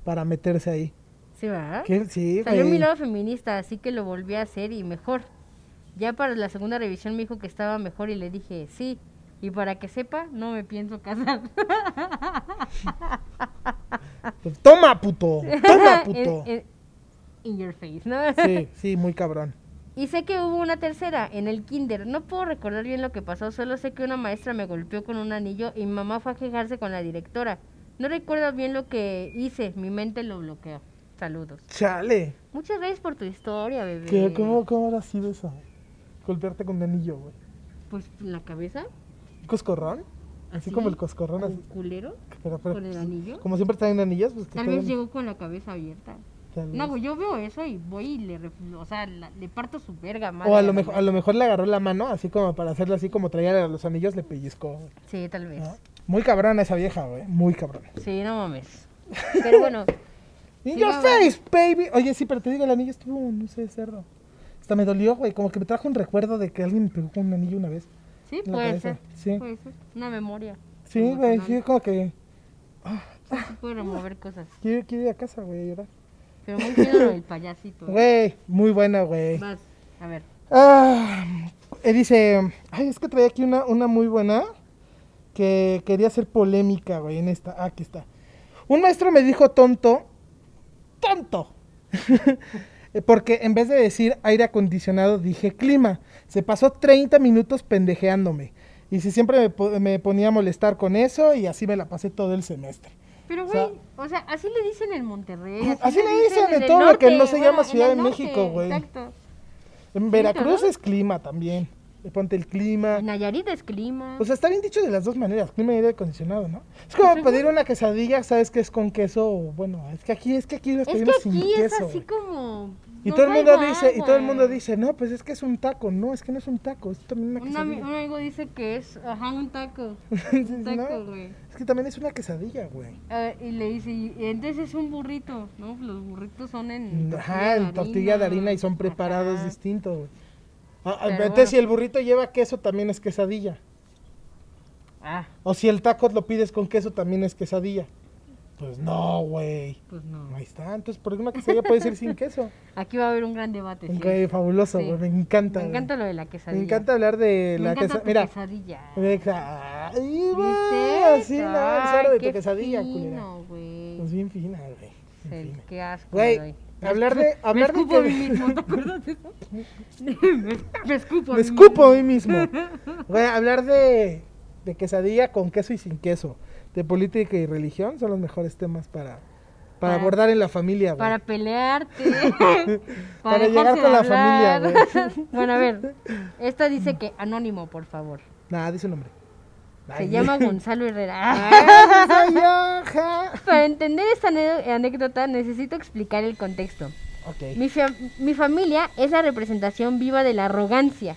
para meterse ahí. Sí, ¿verdad? ¿Qué? Sí, mi lado feminista, así que lo volví a hacer y mejor. Ya para la segunda revisión me dijo que estaba mejor y le dije sí. Y para que sepa, no me pienso casar. (laughs) Pues, toma, puto. Toma, (laughs) puto. En- en- in your face, ¿no? Sí, sí, muy cabrón. Y sé que hubo una tercera en el kinder. No puedo recordar bien lo que pasó, solo sé que una maestra me golpeó con un anillo y mi mamá fue a quejarse con la directora. No recuerdo bien lo que hice, mi mente lo bloqueó. Saludos. Chale. Muchas gracias por tu historia, bebé. ¿Qué, cómo, ¿Cómo habrá sido eso? Golpearte con un anillo, güey. Pues la cabeza. ¿Un ¿Coscorrón? Así ¿Así? como el coscorrón. ¿Con Así. culero? Pero, pero, ¿Con el anillo? Como siempre traen anillos, pues Tal vez llegó con la cabeza abierta. No, güey, yo veo eso y voy y le, o sea, la- le parto su verga, madre. O a lo, mejor, a lo mejor le agarró la mano, así como para hacerle así como traía los anillos, le pellizcó. Sí, tal vez. ¿no? Muy cabrona esa vieja, güey. Muy cabrona. Sí, no mames. Pero bueno, (laughs) In Sí, your face, baby. Oye, sí, pero te digo, el anillo estuvo, no sé, cerdo. Hasta me dolió, güey. Como que me trajo un recuerdo de que alguien me pegó con un anillo una vez. sí, puede ser. sí. Puede ser. Una memoria. Sí, güey, sí, como que Sí, puede remover cosas. quiero, quiero ir a casa, güey, a llorar. Pero muy fino del payasito. ¿eh? Güey, muy buena, güey. Vas, a ver. Ah, eh, dice, ay, es que traía aquí una, una muy buena que quería hacer polémica, güey, en esta. Ah, aquí está. Un maestro me dijo tonto, tonto. (laughs) Porque en vez de decir aire acondicionado, dije clima. Se pasó 30 minutos pendejeándome. Y si siempre me, me ponía a molestar con eso y así me la pasé todo el semestre. Pero, O sea- güey, o sea, así le dicen en Monterrey. Así le dicen en el todo lo que no se llama bueno, Ciudad en de México, güey. Exacto. En Veracruz es clima también. Le Ponte el clima. En Nayarit es clima. O sea, está bien dicho de las dos maneras, clima y aire acondicionado, ¿no? Es como pedir una quesadilla, sabes que es con queso, bueno, es que aquí es que aquí es que pedimos sin aquí es queso. así güey. como. Y no todo el mundo igual, dice, y todo el mundo dice, no, pues es que es un taco, no, es que no es un taco, es también una Un, ami- quesadilla. un amigo dice que es, ajá, un taco. Sí, (laughs) Un taco, ¿no? güey. Es que también es una quesadilla, güey. Ah, y le dice, y entonces es un burrito, ¿no? Los burritos son en. Ajá, en tortilla de harina y son preparados distintos, güey. Ah, Pero entonces bueno. si el burrito lleva queso, también es quesadilla. Ah, O si el taco lo pides con queso, también es quesadilla. Pues no, güey. pues no. Ahí está, entonces por una quesadilla puede ser sin queso. (laughs) Aquí va a haber un gran debate. ¿sí? Ok, fabuloso, Sí. güey, me encanta. Me güey. encanta lo de la Me quesadilla. encanta hablar de Me la encanta quesadilla. tu Mira, quesadilla. Exa- Ay, güey, así no, es Ay, de tu quesadilla, culera. fino, güey. Pues bien fina, güey. Sí. Qué asco. Güey, me. Me hablar de- hablar me escupo a mí mismo, ¿te acuerdas de eso? me, me escupo. Me escupo a mí mismo. (laughs) A hablar de, de quesadilla con queso y sin queso. De política y religión son los mejores temas para, para Para- abordar en la familia, güey. Para pelearte. (laughs) Para llegar con la familia, (laughs) bueno, a ver. Esta dice que anónimo, por favor. Nada, dice un nombre. Se Ay, llama (laughs) Gonzalo Herrera. Ay, yo, ja. Para entender esta anécdota necesito explicar el contexto. Ok. Mi, fa- mi familia es la representación viva de la arrogancia.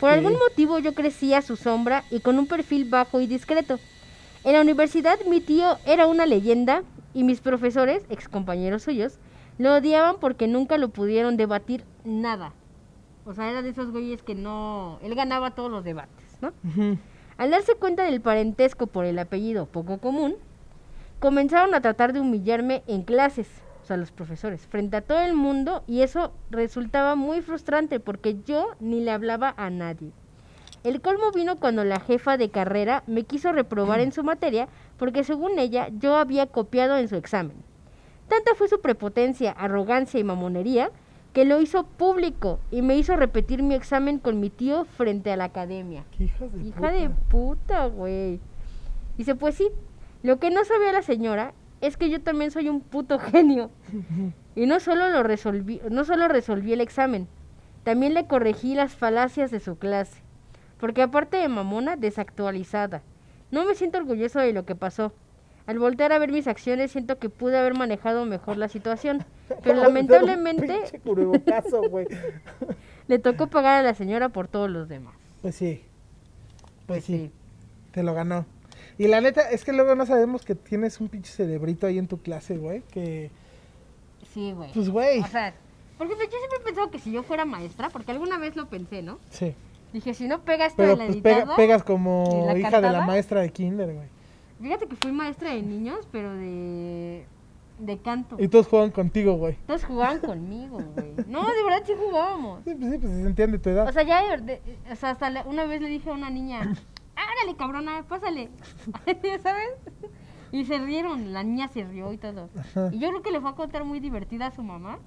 Por Sí. algún motivo yo crecí a su sombra y con un perfil bajo y discreto. En la universidad mi tío era una leyenda y mis profesores, excompañeros suyos, lo odiaban porque nunca lo pudieron debatir nada. O sea, era de esos güeyes que no... Él ganaba todos los debates, ¿no? Al darse cuenta del parentesco por el apellido poco común, comenzaron a tratar de humillarme en clases, o sea, los profesores, frente a todo el mundo y eso resultaba muy frustrante porque yo ni le hablaba a nadie. El colmo vino cuando la jefa de carrera me quiso reprobar en su materia porque según ella yo había copiado en su examen. Tanta fue su prepotencia, arrogancia y mamonería que lo hizo público y me hizo repetir mi examen con mi tío frente a la academia. Qué hijas de Hija puta. de puta, güey. Dice, pues sí, lo que no sabía la señora es que yo también soy un puto genio. (laughs) Y no solo lo resolví, no solo resolví el examen, también le corregí las falacias de su clase. Porque aparte de mamona, desactualizada. No me siento orgulloso de lo que pasó. Al voltear a ver mis acciones siento que pude haber manejado mejor la situación. Pero (laughs) lamentablemente (laughs) le tocó pagar a la señora por todos los demás. Pues sí. Pues sí. Te lo ganó. Y la neta, es que luego no sabemos que tienes un pinche cerebrito ahí en tu clase, güey. Que, Sí, güey. pues, güey. O sea, por ejemplo, yo siempre he pensado que si yo fuera maestra, porque alguna vez lo pensé, ¿no? Sí. Dije, si no pega esto Pero de la pues pega- pegas ¿Y como hija de la maestra de kinder, güey. Fíjate que fui maestra de niños, pero de, de canto. Y todos juegan contigo, güey. Todos jugaban conmigo, güey. No, de verdad sí jugábamos. Sí, pues sí, pues se entiende tu edad. O sea, ya, de o sea, hasta la- una vez le dije a una niña, árale, cabrona, pásale. (laughs) ¿Ya sabes? Y se rieron, la niña se rió y todo. Y yo creo que le fue a contar muy divertida a su mamá.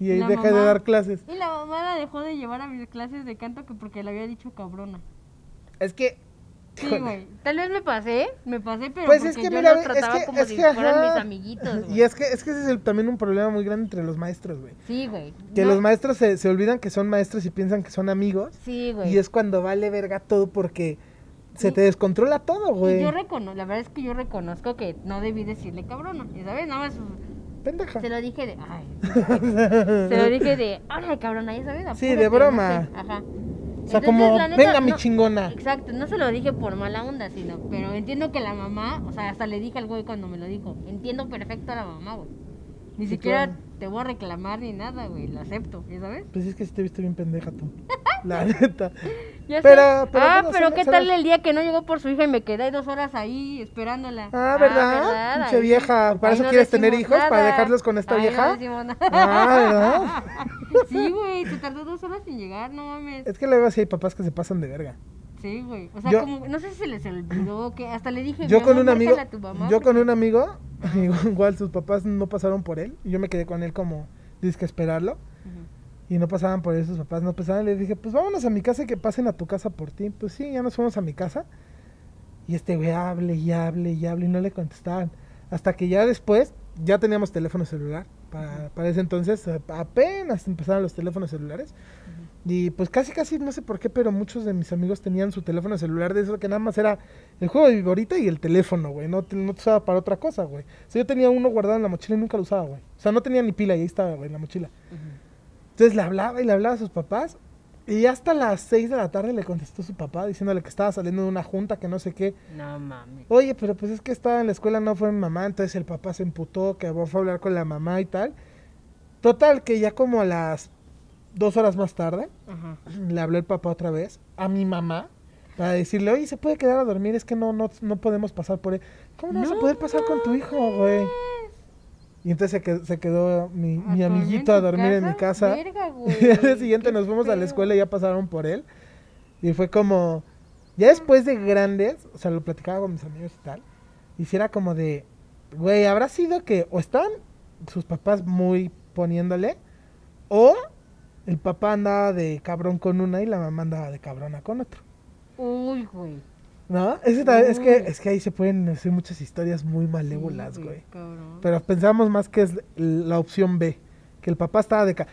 Y ahí la deja de dar clases. Y la mamá la dejó de llevar a mis clases de canto que porque le había dicho cabrona. Es que. Sí, güey. Tal vez me pasé, me pasé, pero Pues porque es que yo mira, los es trataba que, como es si que, fueran ajá. mis amiguitos, (laughs) güey. Y es que, es que ese es el- también un problema muy grande entre los maestros, güey. Sí, güey. Que No, los maestros se, se olvidan que son maestros y piensan que son amigos. Sí, güey. Y es cuando vale verga todo porque se Sí. te descontrola todo, güey. yo reconozco, la verdad es que yo reconozco que no debí decirle cabrona, ¿ya ¿sabes? Nada más Pendeja. se lo dije de, ay, (laughs) se lo dije de, órale cabrona, ¿ya sabes? Sí, de no broma. sé, Ajá. O sea, Entonces, como, neta, venga mi no- chingona. Exacto, no se lo dije por mala onda, sino, pero entiendo que la mamá, o sea, hasta le dije al güey cuando me lo dijo, entiendo perfecto a la mamá, güey. Ni Sí, siquiera claro. te voy a reclamar ni nada, güey, lo acepto, ¿ya sabes? Pues es que sí te viste bien pendeja tú. (laughs) La neta. Ya sé. Pero- pero ah, pero ¿qué tal el día que no llegó por su hija y me quedé dos horas ahí esperándola? Ah, ¿verdad? Pinche Ahí- vieja, ¿para ahí eso no quieres tener hijos? ¿Para dejarlos con esta Ahí vieja? No decimos nada. Ah, ¿verdad? (laughs) Sí, güey, se tardó dos horas en llegar, no mames. Es que luego sí hay papás que se pasan de verga. Sí, güey. O sea, Yo- como, no sé si se les olvidó que hasta le dije. Yo "Mi con un amigo, márcale a tu mamá yo con porque-". un amigo, (laughs) igual sus papás no pasaron por él, y yo me quedé con él como, dices que esperarlo, Ujú. Y no pasaban por él sus papás, no pasaban, le dije, pues vámonos a mi casa y que pasen a tu casa por ti, pues sí, ya nos fuimos a mi casa, y este güey hable y hable y hable y no le contestaban, hasta que ya después, ya teníamos teléfono celular, para, para ese entonces eh, apenas empezaron los teléfonos celulares, y pues casi casi no sé por qué, pero muchos de mis amigos tenían su teléfono celular de eso que nada más era el juego de viborita y el teléfono, güey. No, te- no te usaba para otra cosa, güey. O sea, yo tenía uno guardado en la mochila y nunca lo usaba, güey. O sea, no tenía ni pila y ahí estaba, güey, en la mochila. Entonces le hablaba y le hablaba a sus papás. Y hasta las 6 de la tarde le contestó su papá diciéndole que estaba saliendo de una junta, que no sé qué. No mames. Oye, pero pues es que estaba en la escuela, no fue mi mamá. Entonces el papá se emputó, que fue a hablar con la mamá y tal. Total, que ya como a las dos horas más tarde, Ajá. le habló el papá otra vez a mi mamá para decirle, oye, ¿se puede quedar a dormir? Es que no, no, no podemos pasar por él. ¿Cómo no, vas a No poder pasar con tu hijo, güey? Y entonces se quedó, se quedó mi, ¿A mi amiguito a dormir en mi casa. Verga, güey. (laughs) Y al día siguiente nos fuimos a la escuela y ya pasaron por él. Y fue como, ya después de grandes, o sea, lo platicaba con mis amigos y tal. Y si era como de, güey, habrá sido que o están sus papás muy poniéndole, o el papá andaba de cabrón con una y la mamá andaba de cabrona con otro. Uy, güey. ¿No? Ese ta- es, que, es que ahí se pueden hacer muchas historias muy malévolas, Sí, güey. cabrón. Pero pensamos más que es la opción B, que el papá estaba de... ca-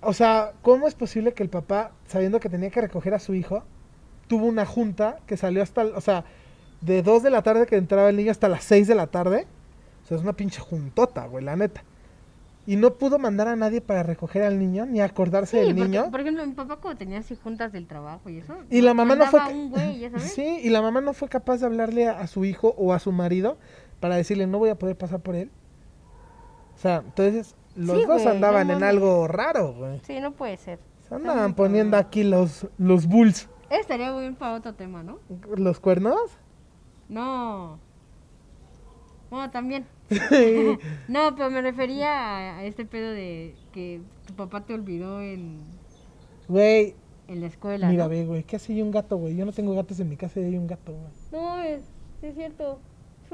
O sea, ¿cómo es posible que el papá, sabiendo que tenía que recoger a su hijo, tuvo una junta que salió hasta, o sea, de 2 de la tarde que entraba el niño hasta las 6 de la tarde? O sea, es una pinche juntota, güey, la neta. Y no pudo mandar a nadie para recoger al niño, ni acordarse Sí, del porque, niño. por ejemplo, mi papá cuando tenía así juntas del trabajo y eso. Y la mamá no fue... mandaba un güey, ya sabes. (laughs) Sí, y la mamá no fue capaz de hablarle a, a su hijo o a su marido para decirle, no voy a poder pasar por él. O sea, entonces los Sí, dos güey, andaban no en algo raro, güey. Sí, no puede ser. Se andaban muy poniendo aquí los, los bulls. Estaría bien para otro tema, ¿no? ¿Los cuernos? No. Bueno, también. No, pero me refería a, este pedo de que tu papá te olvidó en, Güey, en la escuela. mira, ¿no? ve, güey, ¿qué hace ahí un gato, güey? Yo no tengo gatos en mi casa y hay un gato, güey. No, es, es cierto.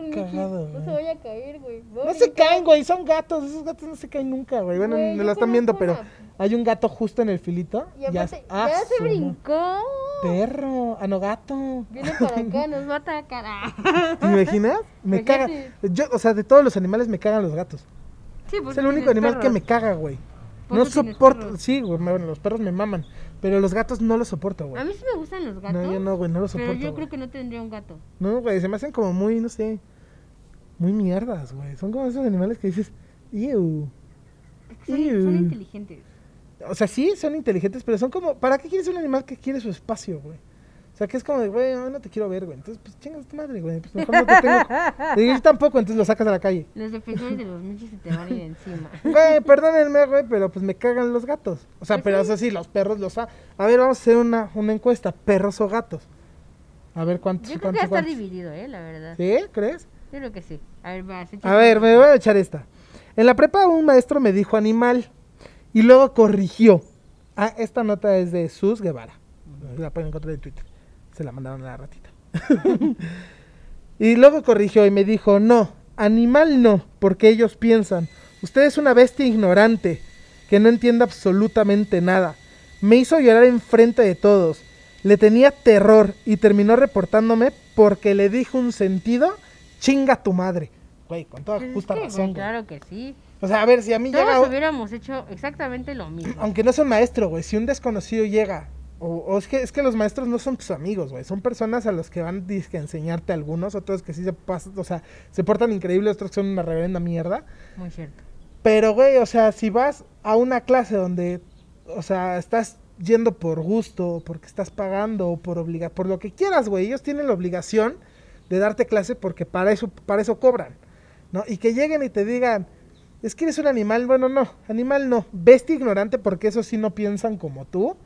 Es Cagado. No se vaya a caer, güey. A No se caen, güey, son gatos. Esos gatos no se caen nunca, güey. Bueno, Güey, yo lo están viendo, pero conozco hay un gato justo en el filito. Y aparte, ah, ya se su brincó. Perro, ah, no, gato. Viene para acá, (laughs) nos va a atacar. Ah. ¿Te imaginas? Me caga. Imagínate. Yo, o sea, de todos los animales me cagan los gatos. Sí, Es porque el único tienes animal que perros. me caga, güey. Por No tienes soporto. perros. Sí, güey, me- bueno, los perros me maman. Pero los gatos no los soporto, A güey. mí sí me gustan los gatos. No, yo no, güey, no los Pero soporto. yo güey. creo que no tendría un gato. No, güey, se me hacen como muy, no sé. Muy mierdas, güey. Son como esos animales que dices, ew. Son, inteligentes. O sea, sí, son inteligentes, pero son como. ¿Para qué quieres un animal que quiere su espacio, güey? O sea, que es como de, güey, no, no te quiero ver, güey. Entonces, pues chingas tu madre, güey. Pues mejor no te tengo. (laughs) Y yo tampoco, entonces lo sacas a la calle. Los defensores de los michis se te van a ir encima. (laughs) Güey, perdónenme, güey, pero pues me cagan los gatos. O sea, Pues pero sí. eso sí, los perros los... A, a ver, vamos a hacer una, una encuesta. ¿Perros o gatos? A ver cuántos, Yo creo que va a estar cuántos. dividido, ¿eh? La verdad. ¿Sí? ¿Crees? Yo creo que sí. A ver, A ver, me voy a echar esta. En la prepa un maestro me dijo animal y luego corrigió. Ah, esta nota es de Sus Guevara. La pueden encontrar en Twitter. Se la mandaron a la ratita. (laughs) y luego corrigió y me dijo, no, animal no, porque ellos piensan. Usted es una bestia ignorante que no entiende absolutamente nada. Me hizo llorar enfrente de todos. Le tenía terror y terminó reportándome porque le dijo un sentido, chinga tu madre. Güey, con toda Pues es justa que, razón. claro que sí. O sea, a ver, si a mí Todos llega... hubiéramos hecho exactamente lo mismo. Aunque no sea un maestro, güey, si un desconocido llega, o, o es, que, es que los maestros no son tus amigos, güey, son personas a los que van a enseñarte algunos, otros que sí se pasan, o sea, se portan increíbles, otros que son una reverenda mierda. Muy cierto. Pero, güey, o sea, si vas a una clase donde, o sea, estás yendo por gusto, o porque estás pagando, o por obliga por lo que quieras, güey, ellos tienen la obligación de darte clase porque para eso, para eso cobran, ¿no? Y que lleguen y te digan, es que eres un animal, bueno, no, animal no, bestia ignorante porque eso sí no piensan como tú.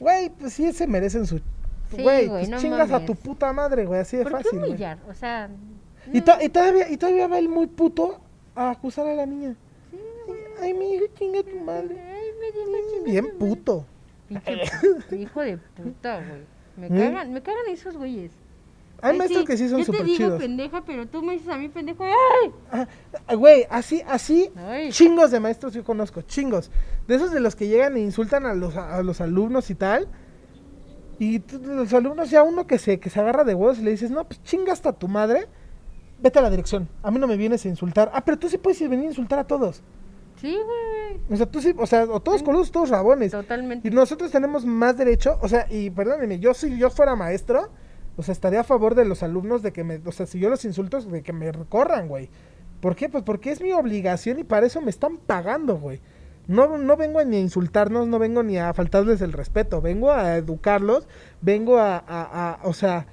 Güey, pues sí se merecen su... Sí, Güey, pues no chingas a tu puta madre, güey, así de ¿Por qué fácil, güey. humillar? O sea, Y, no. to- y todavía, y todavía va el muy puto a acusar a la niña. Ay, mi hijo, chinga tu madre. Ay, me Bien madre. puto. Pinche (laughs) hijo de puta, güey. Me ¿Mm? cagan, me cagan esos güeyes. Hay Ay, maestros que sí son Yo te súper digo chidos. pendeja, pero tú me dices a mí pendejo. ¡Ay! Ah, Güey, así, así, Ay. chingos de maestros yo conozco, chingos. De esos de los que llegan e insultan a los, a los alumnos y tal. Y los alumnos, ya uno que se, que se agarra de huevos y le dices, no, pues chinga hasta tu madre, vete a la dirección. A mí no me vienes a insultar. Ah, pero tú sí puedes ir venir a insultar a todos. Sí, güey. O sea, tú sí, o sea, o todos coludos, todos rabones. Totalmente. Y nosotros tenemos más derecho, o sea, y perdónenme, yo si yo fuera maestro, o sea, estaría a favor de los alumnos de que me, o sea, si yo los insulto, de que me recorran, güey. ¿Por qué? Pues porque es mi obligación y para eso me están pagando, güey. No, no vengo ni a insultarnos, no vengo ni a faltarles el respeto, vengo a educarlos, vengo a, a- a- o sea,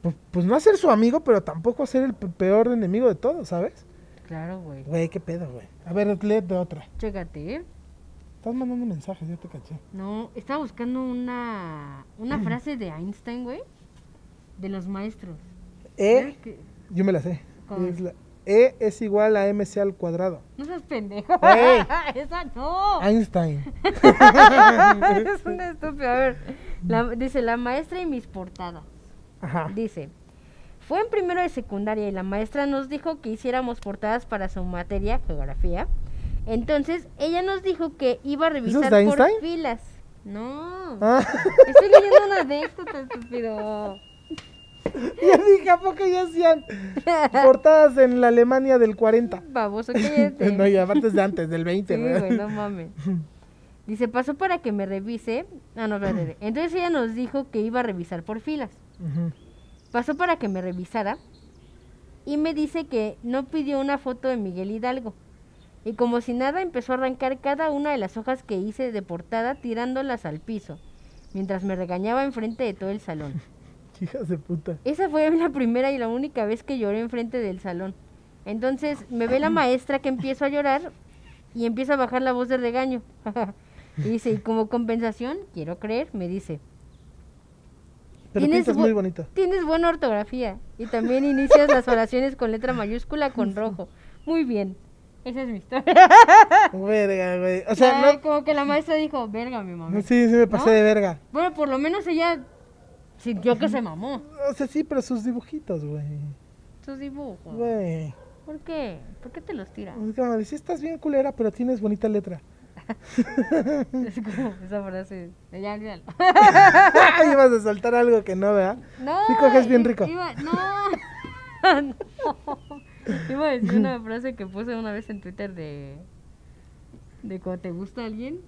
pues, pues no a ser su amigo, pero tampoco a ser el pe- peor enemigo de todos, ¿sabes? Claro, güey. Güey, qué pedo, güey. A ver, lee de otra. Chécate, ¿eh? Estás mandando mensajes, ya te caché. No, estaba buscando una, una (clears throat) frase de Einstein, güey. De los maestros. E, ¿Ves que- Yo me la sé. ¿Cómo? Es la- e es igual a mc al cuadrado. No seas pendejo. Ey. (laughs) Esa no. Einstein. (laughs) es una estúpida. A ver, la- dice la maestra y mis portadas. Ajá. Dice, fue en primero de secundaria y la maestra nos dijo que hiciéramos portadas para su materia, geografía. Entonces, ella nos dijo que iba a revisar por filas. No, Ah, estoy leyendo una anécdota, estúpido. (laughs) ya dije, ¿a poco ya hacían portadas en la Alemania del 40? Baboso, (laughs) cállate. no, y aparte es de antes, del 20, Sí, güey. no (laughs) mames. Dice, pasó para que me revise. Ah, no, espérate. Entonces ella nos dijo que iba a revisar por filas. Pasó para que me revisara y me dice que no pidió una foto de Miguel Hidalgo. Y como si nada empezó a arrancar cada una de las hojas que hice de portada tirándolas al piso, mientras me regañaba enfrente de todo el salón. (laughs) Hijas de puta. Esa fue la primera y la única vez que lloré enfrente del salón. Entonces me ve la (clears throat) maestra que empiezo a llorar y empieza a bajar la voz de regaño. (laughs) y dice, y como compensación, quiero creer, me dice, Pero Tienes muy bonito. Tienes buena ortografía. Y también inicias las oraciones con letra mayúscula con (laughs) rojo. Muy bien. Esa es mi historia. Verga, güey. O sea, Ay, no. como que la maestra dijo, verga, mi mamá. Sí, sí me pasé ¿No? de verga. Bueno, por lo menos ella sintió que se mamó. O sea, sí, pero sus dibujitos, güey. Sus dibujos. Güey. ¿Por qué? ¿Por qué te los tiras? Es como estás bien culera, pero tienes bonita letra. (laughs) Es como esa frase. Ya, olvídalo. (laughs) Ibas a soltar algo que no, ¿verdad? No. Sí coges bien rico. Iba, no. (laughs) no. Iba a decir una frase que puse una vez en Twitter de. De cuando te gusta alguien.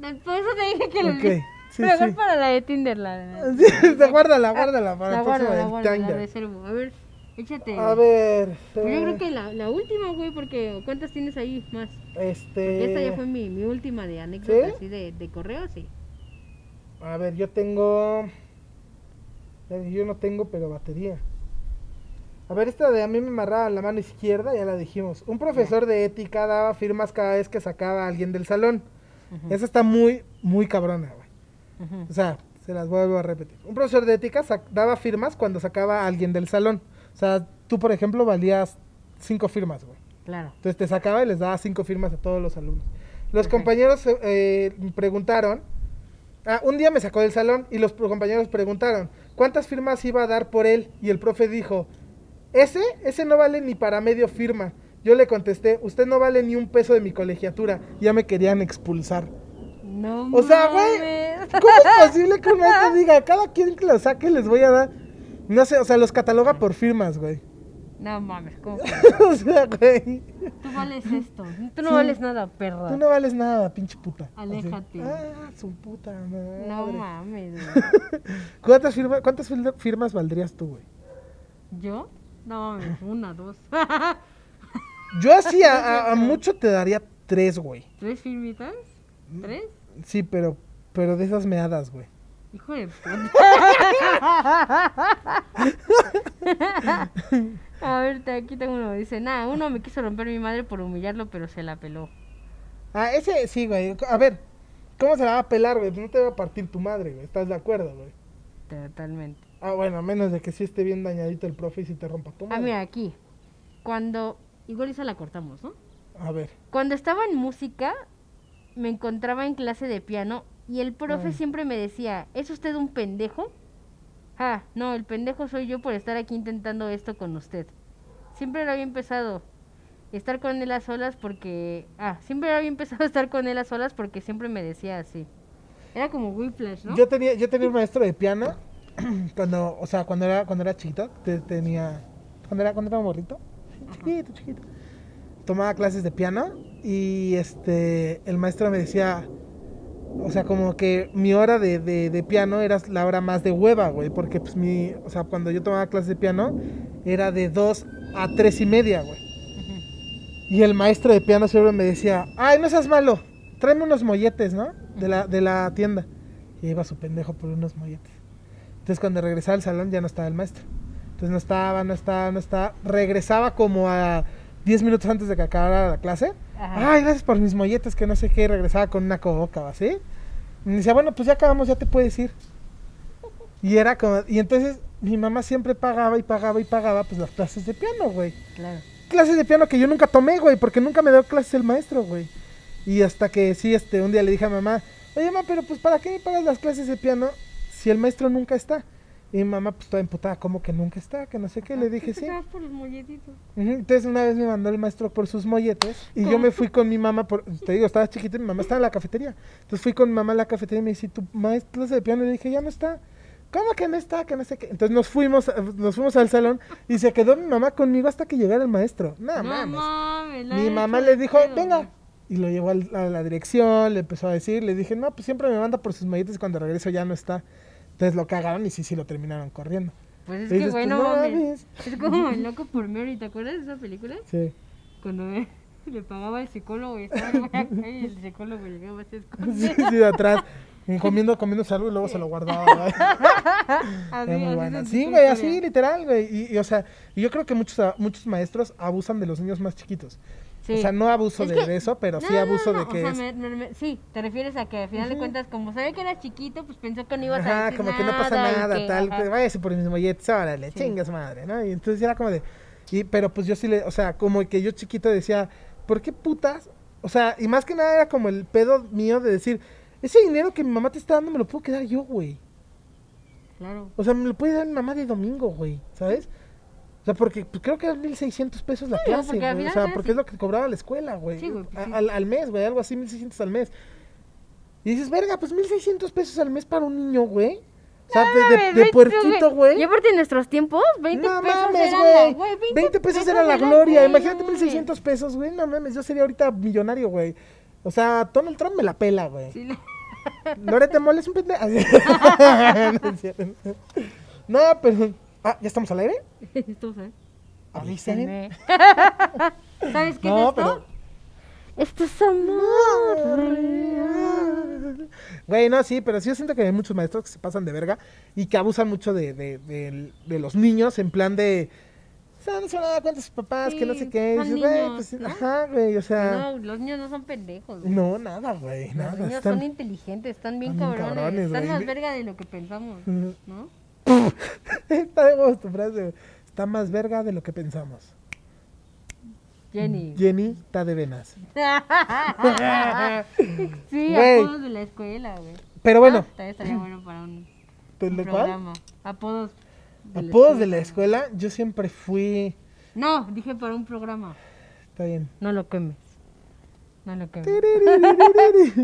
Por eso te dije que lo Ok, sí, Mejor sí. para la de Tinder, la. Sí, (laughs) guárdala, guárdala para la próximo la del guardo, la reservo. A ver, échate. A ver. Pues yo eh, creo que la, la última, güey, porque ¿cuántas tienes ahí más? Este. Esta ya fue mi, mi última de anécdota ¿Sí? así de, de correo, sí. A ver, yo tengo. eh, Yo no tengo, pero batería. A ver, esta de a mí me amarraba la mano izquierda, ya la dijimos. Un profesor de ética daba firmas cada vez que sacaba a alguien del salón. Ujú, Esa está muy, muy cabrona, O sea, se las vuelvo a repetir. Un profesor de ética daba firmas cuando sacaba a alguien del salón. O sea, tú, por ejemplo, valías cinco firmas, güey. Claro. Entonces te sacaba y les daba cinco firmas a todos los alumnos. Los compañeros eh, eh, preguntaron. Ah, un día me sacó del salón y los compañeros preguntaron cuántas firmas iba a dar por él. Y el profe dijo: Ese, ese no vale ni para medio firma. Yo le contesté: Usted no vale ni un peso de mi colegiatura. Ya me querían expulsar. No O sea, güey. ¿Cómo es posible que un maestro diga, cada quien que lo saque les voy a dar? No sé, o sea, los cataloga por firmas, güey. No mames, ¿cómo (laughs) o sea, güey. Tú vales esto. Tú no Sí. vales nada, perra. Tú no vales nada, pinche puta. Así. Aléjate. Ah, su puta madre. No mames, güey. (laughs) ¿Cuántas, firma- cuántas firmas valdrías tú, güey? ¿Yo? No mames, (laughs) una, dos. Yo así a, a- a mucho te daría tres, güey. ¿Tres firmitas? ¿Tres? Sí, pero, pero de esas meadas, güey. Hijo de puta. (laughs) A ver, te- aquí tengo uno. Dice, nada, uno me quiso romper mi madre por humillarlo, pero se la peló. Ah, ese sí, güey. A ver, ¿cómo se la va a pelar, güey? No te va a partir tu madre, güey. ¿Estás de acuerdo, güey? Totalmente. Ah, bueno, a menos de que sí esté bien dañadito el profe y si te rompa tu Ah, madre. mira, aquí. Cuando. Igual esa la cortamos, ¿no? A ver. Cuando estaba en música, me encontraba en clase de piano y el profe Ay. siempre me decía: ¿Es usted un pendejo? Ah, no, el pendejo soy yo por estar aquí intentando esto con usted. Siempre lo había empezado estar con él a solas porque. Ah, siempre había (laughs) empezado a estar con él a solas porque siempre me decía así. Era como Whiplash, ¿no? Yo tenía, yo tenía un maestro de piano (clears throat) cuando, o sea, cuando era, cuando era chiquito, te- tenía, cuando era, cuando era morrito, chiquito, chiquito, tomaba clases de piano y este, el maestro me decía, o sea, como que mi hora de, de, de piano era la hora más de hueva, güey, porque pues mi, o sea, cuando yo tomaba clases de piano era de 2 a 3 y media, güey. Y el maestro de piano siempre me decía, ay, no seas malo, tráeme unos molletes, ¿no? De la, de la tienda. Y iba su pendejo por unos molletes. Entonces cuando regresaba al salón ya no estaba el maestro. Entonces no estaba, no estaba, no estaba. Regresaba como a 10 minutos antes de que acabara la clase. Ajá. Ay, gracias por mis molletes, que no sé qué. Y regresaba con una coca, ¿así? Y me decía, bueno, pues ya acabamos, ya te puedes ir. (laughs) Y era como, y entonces mi mamá siempre pagaba y pagaba y pagaba pues las clases de piano, güey Claro. clases de piano que yo nunca tomé, güey, porque nunca me dio clases el maestro, güey. Y hasta que sí, este, un día le dije a mamá, oye, mamá, pero pues ¿para qué me pagas las clases de piano si el maestro nunca está? Y mi mamá pues toda emputada, ¿cómo que nunca está? Que no sé qué, le dije, sí. Por los molletitos. Entonces una vez me mandó el maestro por sus molletes y yo me fui con mi mamá, por, te digo, estaba chiquita y mi mamá estaba en la cafetería. Entonces fui con mi mamá a la cafetería y me dice, ¿tu maestro de piano? Le dije, ya no está. ¿Cómo que no está? Que no sé qué. Entonces nos fuimos, eh, nos fuimos al salón y se quedó mi mamá conmigo hasta que llegara el maestro. No, No mames. Mi mamá le dijo, pedo, venga. Y lo llevó a la dirección, le empezó a decir, le dije, no, pues siempre me manda por sus molletes y cuando regreso ya no está. Entonces lo cagaron y sí, sí lo terminaron corriendo. Pues es Y que, dices, güey, no mames. Es como el loco por Mary, ¿te acuerdas de esa película? Sí. Cuando eh, (laughs) le pagaba el psicólogo y estaba (laughs) acá y el psicólogo llegaba así. Sí, sí, de atrás. Comiendo, comiendo algo y luego se lo guardaba. güey. (laughs) Así, muy buena. Sí, güey, así, literal, güey. Y, y, o sea, y yo creo que muchos, muchos maestros abusan de los niños más chiquitos. Sí. O sea, no abuso Es de, que- eso, pero sí No, abuso no, de que o sea, es... me- me- me- sí, te refieres a que al final de cuentas, como sabía que eras chiquito, pues pensó que no ibas a Ajá, decir como que no pasa nada, que- tal, ajá. que váyase por mis molletes, órale, Sí. chingas madre, ¿no? Y entonces era como de, y, pero pues yo sí le, o sea, como que yo chiquito decía, ¿por qué putas? O sea, y más que nada era como el pedo mío de decir, ese dinero que mi mamá te está dando me lo puedo quedar yo, güey. Claro. O sea, me lo puede dar mi mamá de domingo, güey, ¿sabes? O sea, porque pues, creo que eran 1600 pesos la Sí, clase, güey. O sea, porque es lo que cobraba la escuela, güey. Sí, güey, pues al, al mes, güey, algo así, 1600 al mes. Y dices, verga, pues 1600 pesos al mes para un niño, güey. O sea, de- de, de, puerquito, güey. Y aparte en nuestros tiempos, 20 No pesos mames, era la, güey. güey. 20, pesos era la gloria. Imagínate no mames. 1600 pesos, güey. No mames, yo sería ahorita millonario, güey. O sea, Donald Trump me la pela, güey. Sí, Lorete Mole es un pendejo. es. (laughs) No, pero. Ah, ¿ya estamos al aire? Esto, ¿sabes? Avísenme. ¿Sabes qué No, es esto? pero- Esto es amor real. Güey, no, sí, pero sí yo siento que hay muchos maestros que se pasan de verga y que abusan mucho de, de, de- de los niños en plan de. No se van a dar cuenta sus papás, que no sé Sí, qué. Son dices, güey, niños, pues, ¿no? ajá, güey, o sea. No, los niños no son pendejos. güey. No, nada, güey, Los nada. niños están- son inteligentes, están bien están cabrones, cabrones, están güey. más verga de lo que pensamos. ¿no? (laughs) Está de tu frase. Está más verga de lo que pensamos. Jenny. Jenny está de venas. (laughs) sí, Güey. apodos de la escuela, güey. Pero bueno, Ah, también estaría bueno para un, ¿de un lo cual? programa. Apodos. de la Apodos de la escuela, yo siempre fui. No, dije para un programa. Está bien. No lo quemes. No lo quemes.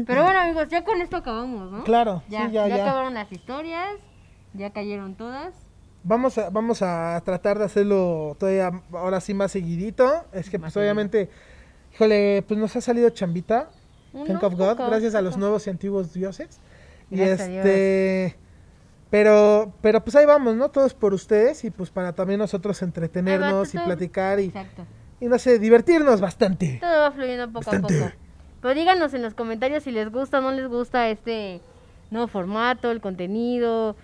Pero bueno, amigos, ya con esto acabamos, ¿no? Claro, Ya, ya, ya. acabaron las historias. Ya cayeron todas. Vamos a, vamos a tratar de hacerlo todavía ahora sí más seguidito. Es que Más pues obviamente, híjole, pues nos ha salido chambita. Uno, Thank of God, poco, gracias a los nuevos y antiguos dioses. Y Gracias este pero pero pues ahí vamos, ¿no? Todos por ustedes y pues para también nosotros entretenernos y platicar y, Exacto. y no sé, divertirnos bastante. Todo va fluyendo poco Bastante. a poco. Pero díganos en los comentarios si les gusta o no les gusta este nuevo formato, el contenido.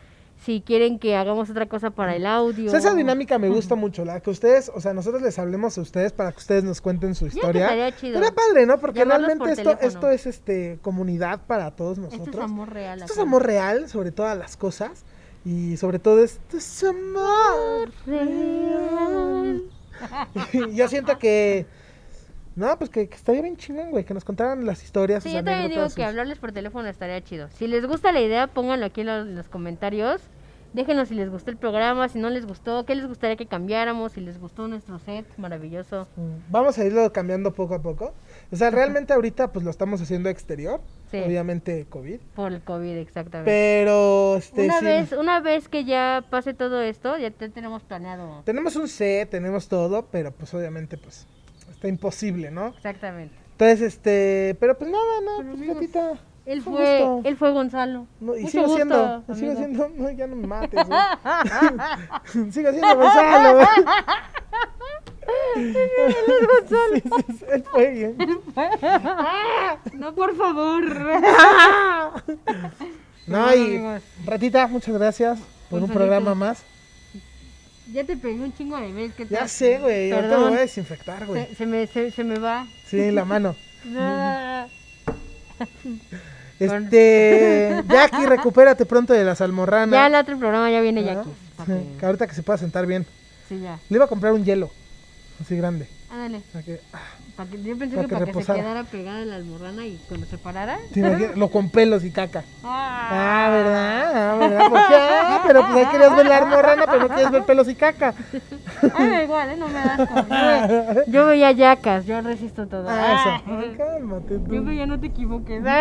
Si quieren que hagamos otra cosa para el audio. O sea, esa dinámica me gusta mucho, la que ustedes, o sea, nosotros les hablemos a ustedes para que ustedes nos cuenten su historia. estaría chido. Estaría padre, ¿no? Porque Llamarlos realmente por esto, teléfono. esto es este comunidad para todos nosotros. Esto es amor real. Esto es amor real sobre todas las cosas. Y sobre todo esto es amor real. Y (laughs) yo siento que. No, pues que, que estaría bien chingón, güey, que nos contaran las historias. Sí, sus yo también digo que hablarles por teléfono estaría chido. Si les gusta la idea, pónganlo aquí en los, en los comentarios. Déjenos si les gustó el programa, si no les gustó, qué les gustaría que cambiáramos, si les gustó nuestro set, maravilloso. Mm, Vamos a irlo cambiando poco a poco. O sea, realmente ahorita pues lo estamos haciendo exterior. Sí. Obviamente COVID. Por el COVID, exactamente. Pero, este, una sí, vez, una vez que ya pase todo esto, ya te- tenemos planeado. tenemos un set, tenemos todo, pero pues obviamente pues está imposible, ¿no? Exactamente. Entonces, este, pero pues nada, no, pues amigos, gatita. Él fue gusto. él fue Gonzalo. No, y Mucho sigo gusto, siendo, sigo siendo, no, ya no me mates, güey. (laughs) sigo siendo Gonzalo, güey. (laughs) Sí, sí, sí, él fue bien. (laughs) No, por favor. No, y ratita, muchas gracias por un Gonzalito. programa más. Ya te pegué un chingo de vez. ¿qué Ya tal? sé, güey, ahorita me Perdón. voy a desinfectar, güey. Se, se me, se, se me va. Sí, la mano. (laughs) Ah. Este, Jackie, (laughs) recupérate pronto de las almorranas. Ya el otro programa ya viene Ajá. Jackie. Sí, que- que ahorita que se pueda sentar bien. Sí, ya. Le iba a comprar un hielo, así grande. Ándale. que- ah, Pa' que- yo pensé Pa' que que para que se quedara pegada la almorrana y cuando se parara. ¿te imaginas? Lo con pelos y caca. Ah, Ah, ¿verdad? Ah, ¿verdad? ¿Por qué? Ah, pero pues ahí querías ver la almorrana, pero no quieres ver pelos y caca. (laughs) Ay, da igual, ¿eh? No me das. Yo, yo veía yacas, yo resisto todo. Ah, eso. Ah. Ay, cálmate tú. Yo veía, no te equivoques. (laughs)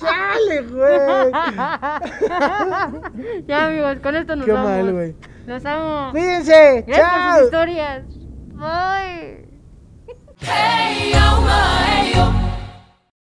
Chale, güey. (laughs) ya, amigos, con esto nos Qué vamos. mal, güey. Los amo. Cuídense. Gracias por sus Chao. historias. Bye.